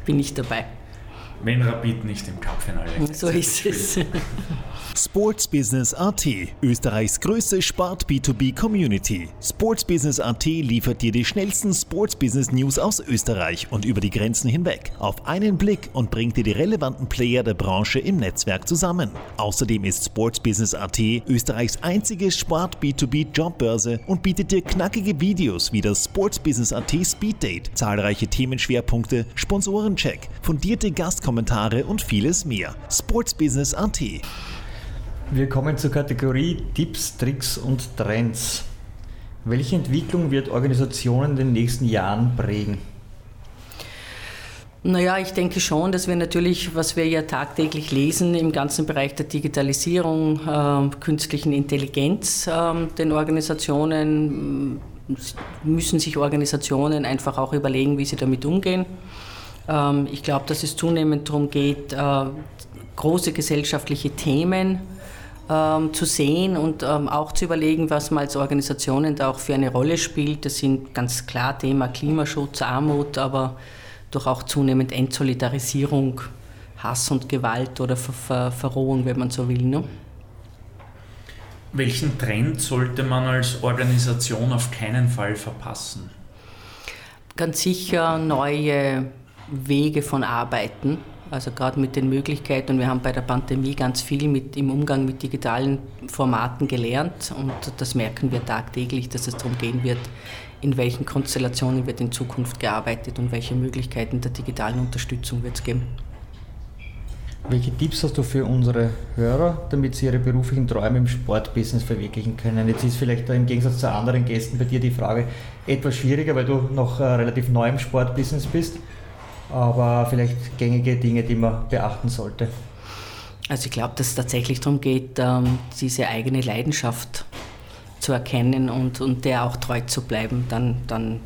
bin ich dabei. Wenn Rapid nicht im Cupfinale ist. So ist es. Sports Business AT, Österreichs größte Sport B2B Community. Sports Business AT liefert dir die schnellsten Sports Business News aus Österreich und über die Grenzen hinweg auf einen Blick und bringt dir die relevanten Player der Branche im Netzwerk zusammen. Außerdem ist Sports Business AT Österreichs einzige Sport B2B Jobbörse und bietet dir knackige Videos wie das Sports Business AT Speed Date, zahlreiche Themenschwerpunkte, Sponsorencheck, fundierte Gastkommentare und vieles mehr. Sports Business AT. Wir kommen zur Kategorie Tipps, Tricks und Trends. Welche Entwicklung wird Organisationen in den nächsten Jahren prägen? Naja, ich denke schon, dass wir natürlich, was wir ja tagtäglich lesen im ganzen Bereich der Digitalisierung, äh, künstlichen Intelligenz, äh, den Organisationen müssen sich Organisationen einfach auch überlegen, wie sie damit umgehen. Ähm, ich glaube, dass es zunehmend darum geht, äh, große gesellschaftliche Themen ähm, zu sehen und ähm, auch zu überlegen, was man als Organisationen da auch für eine Rolle spielt. Das sind ganz klar Thema Klimaschutz, Armut, aber durch auch zunehmend Entsolidarisierung, Hass und Gewalt oder Ver Ver Verrohung, wenn man so will. Ne? Welchen Trend sollte man als Organisation auf keinen Fall verpassen? Ganz sicher neue Wege von Arbeiten also gerade mit den Möglichkeiten. Und wir haben bei der Pandemie ganz viel mit, im Umgang mit digitalen Formaten gelernt. Und das merken wir tagtäglich, dass es darum gehen wird, in welchen Konstellationen wird in Zukunft gearbeitet und welche Möglichkeiten der digitalen Unterstützung wird es geben. Welche Tipps hast du für unsere Hörer, damit sie ihre beruflichen Träume im Sportbusiness verwirklichen können? Jetzt ist vielleicht im Gegensatz zu anderen Gästen bei dir die Frage etwas schwieriger, weil du noch äh, relativ neu im Sportbusiness bist aber vielleicht gängige Dinge, die man beachten sollte. Also ich glaube, dass es tatsächlich darum geht, ähm, diese eigene Leidenschaft zu erkennen und, und der auch treu zu bleiben. Dann, dann,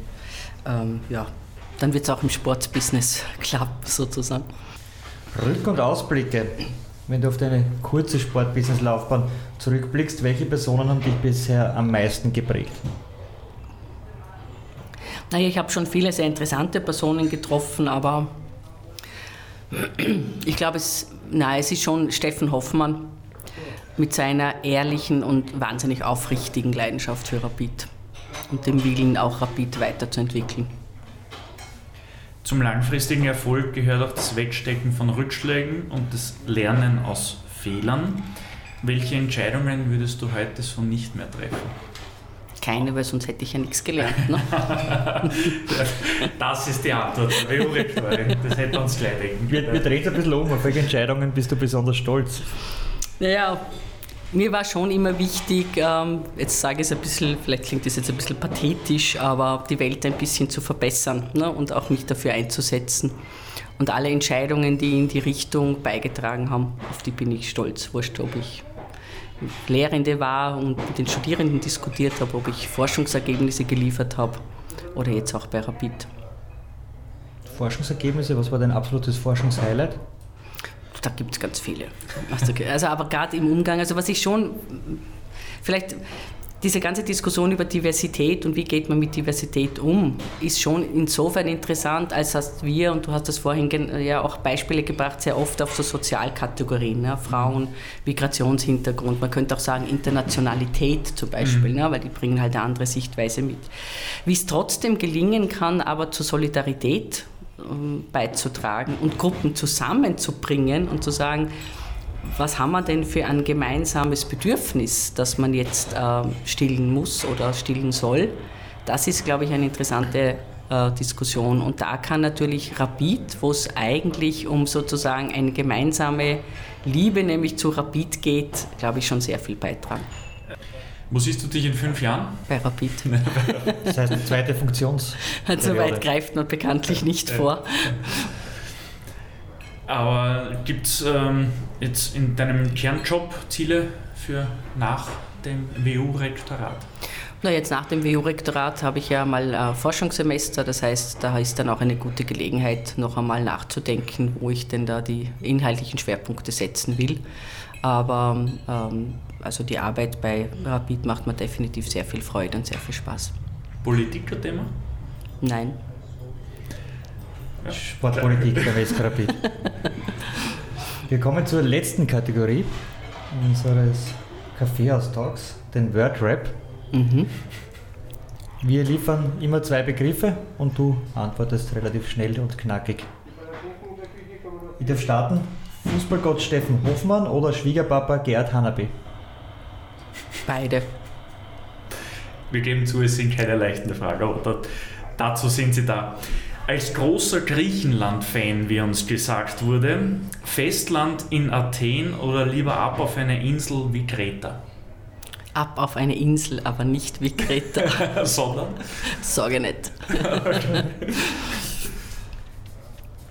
ähm, ja, dann wird es auch im Sportbusiness klappen, sozusagen. Rück- und Ausblicke. Wenn du auf deine kurze Sportbusiness-Laufbahn zurückblickst, welche Personen haben dich bisher am meisten geprägt? Naja, ich habe schon viele sehr interessante Personen getroffen, aber ich glaube, es, es ist schon Steffen Hoffmann mit seiner ehrlichen und wahnsinnig aufrichtigen Leidenschaft für Rapid und dem Willen, auch Rapid weiterzuentwickeln. Zum langfristigen Erfolg gehört auch das Wegstecken von Rückschlägen und das Lernen aus Fehlern. Welche Entscheidungen würdest du heute so nicht mehr treffen? Keine, weil sonst hätte ich ja nichts gelernt. Ne? das ist die Antwort. Das hätte uns gleich denken Wir, wir drehen es ein bisschen um. Auf welche Entscheidungen bist du besonders stolz? Naja, mir war schon immer wichtig, ähm, jetzt sage ich es ein bisschen, vielleicht klingt das jetzt ein bisschen pathetisch, aber die Welt ein bisschen zu verbessern ne? und auch mich dafür einzusetzen. Und alle Entscheidungen, die in die Richtung beigetragen haben, auf die bin ich stolz. Wurscht, ob ich Lehrende war und mit den Studierenden diskutiert habe, ob ich Forschungsergebnisse geliefert habe oder jetzt auch bei Rapid. Forschungsergebnisse, was war dein absolutes Forschungshighlight? Da gibt es ganz viele. Also aber gerade im Umgang, also was ich schon, vielleicht diese ganze Diskussion über Diversität und wie geht man mit Diversität um, ist schon insofern interessant, als dass wir, und du hast das vorhin ja auch Beispiele gebracht, sehr oft auf so Sozialkategorien, ja, Frauen, Migrationshintergrund, man könnte auch sagen Internationalität zum Beispiel, mhm. ja, weil die bringen halt eine andere Sichtweise mit. Wie es trotzdem gelingen kann, aber zur Solidarität ähm, beizutragen und Gruppen zusammenzubringen und zu sagen, was haben wir denn für ein gemeinsames Bedürfnis, das man jetzt äh, stillen muss oder stillen soll? Das ist, glaube ich, eine interessante äh, Diskussion. Und da kann natürlich Rapid, wo es eigentlich um sozusagen eine gemeinsame Liebe, nämlich zu Rapid geht, glaube ich, schon sehr viel beitragen. Wo siehst du dich in fünf Jahren? Bei Rapid. Das heißt, eine zweite Funktions. Also weit greift man bekanntlich nicht vor. Aber gibt es ähm, jetzt in deinem Kernjob Ziele für nach dem WU-Rektorat? Na, jetzt nach dem WU-Rektorat habe ich ja mal ein Forschungssemester, das heißt, da ist dann auch eine gute Gelegenheit, noch einmal nachzudenken, wo ich denn da die inhaltlichen Schwerpunkte setzen will. Aber ähm, also die Arbeit bei Rapid macht mir definitiv sehr viel Freude und sehr viel Spaß. Politiker-Thema? Nein. Ja. Sportpolitik der Wesker Rapid. Wir kommen zur letzten Kategorie unseres Kaffeehaus-Talks, den Word Rap. Mhm. Wir liefern immer zwei Begriffe und du antwortest relativ schnell und knackig. Ich darf starten. Fußballgott Steffen Hofmann oder Schwiegerpapa Gerd Hanabi? Beide. Wir geben zu, es sind keine leichten Fragen, aber dazu sind sie da. Als großer Griechenland-Fan, wie uns gesagt wurde, Festland in Athen oder lieber ab auf eine Insel wie Kreta? Ab auf eine Insel, aber nicht wie Kreta. Sondern? Sage nicht. okay.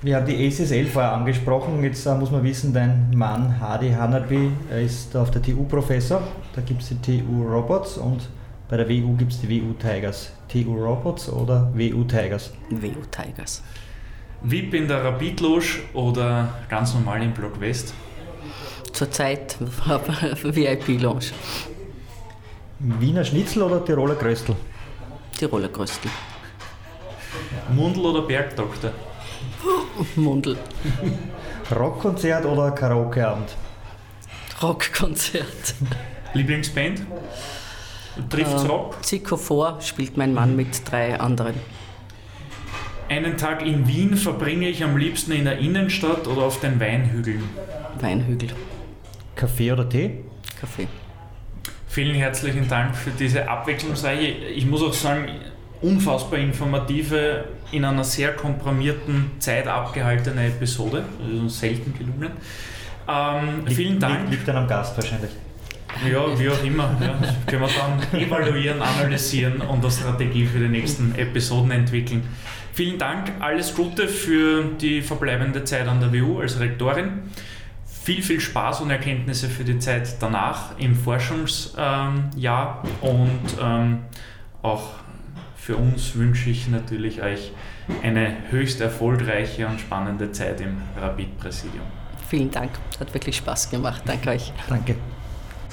Wir haben die ACSL vorher angesprochen. Jetzt äh, muss man wissen, dein Mann Hadi Hanabi ist auf der TU Professor. Da gibt es die TU Robots und bei der WU gibt es die WU Tigers. TU Robots oder WU Tigers? WU Tigers. VIP in der Rapid Loge oder ganz normal im Block West? Zurzeit VIP Lounge. Wiener Schnitzel oder Tiroler Kröstel? Tiroler Kröstel. Mundel oder Bergdoktor? Mundel. Rockkonzert oder Karaokeabend? Rockkonzert. Lieblingsband? Trifft's äh, Rock? Zico vor spielt mein Mann mit drei anderen. Einen Tag in Wien verbringe ich am liebsten in der Innenstadt oder auf den Weinhügeln? Weinhügel. Kaffee oder Tee? Kaffee. Vielen herzlichen Dank für diese abwechslungsreiche, ich muss auch sagen, unfassbar informative, in einer sehr komprimierten Zeit abgehaltene Episode. Also selten gelungen. Ähm, vielen Dank. Liegt, liegt dann am Gast wahrscheinlich. Ja, wie auch immer. Ja. Können wir dann evaluieren, analysieren und eine Strategie für die nächsten Episoden entwickeln. Vielen Dank, alles Gute für die verbleibende Zeit an der WU als Rektorin. Viel, viel Spaß und Erkenntnisse für die Zeit danach im Forschungsjahr und ähm, auch für uns wünsche ich natürlich euch eine höchst erfolgreiche und spannende Zeit im Rapid-Präsidium. Vielen Dank, hat wirklich Spaß gemacht. Danke euch. Danke.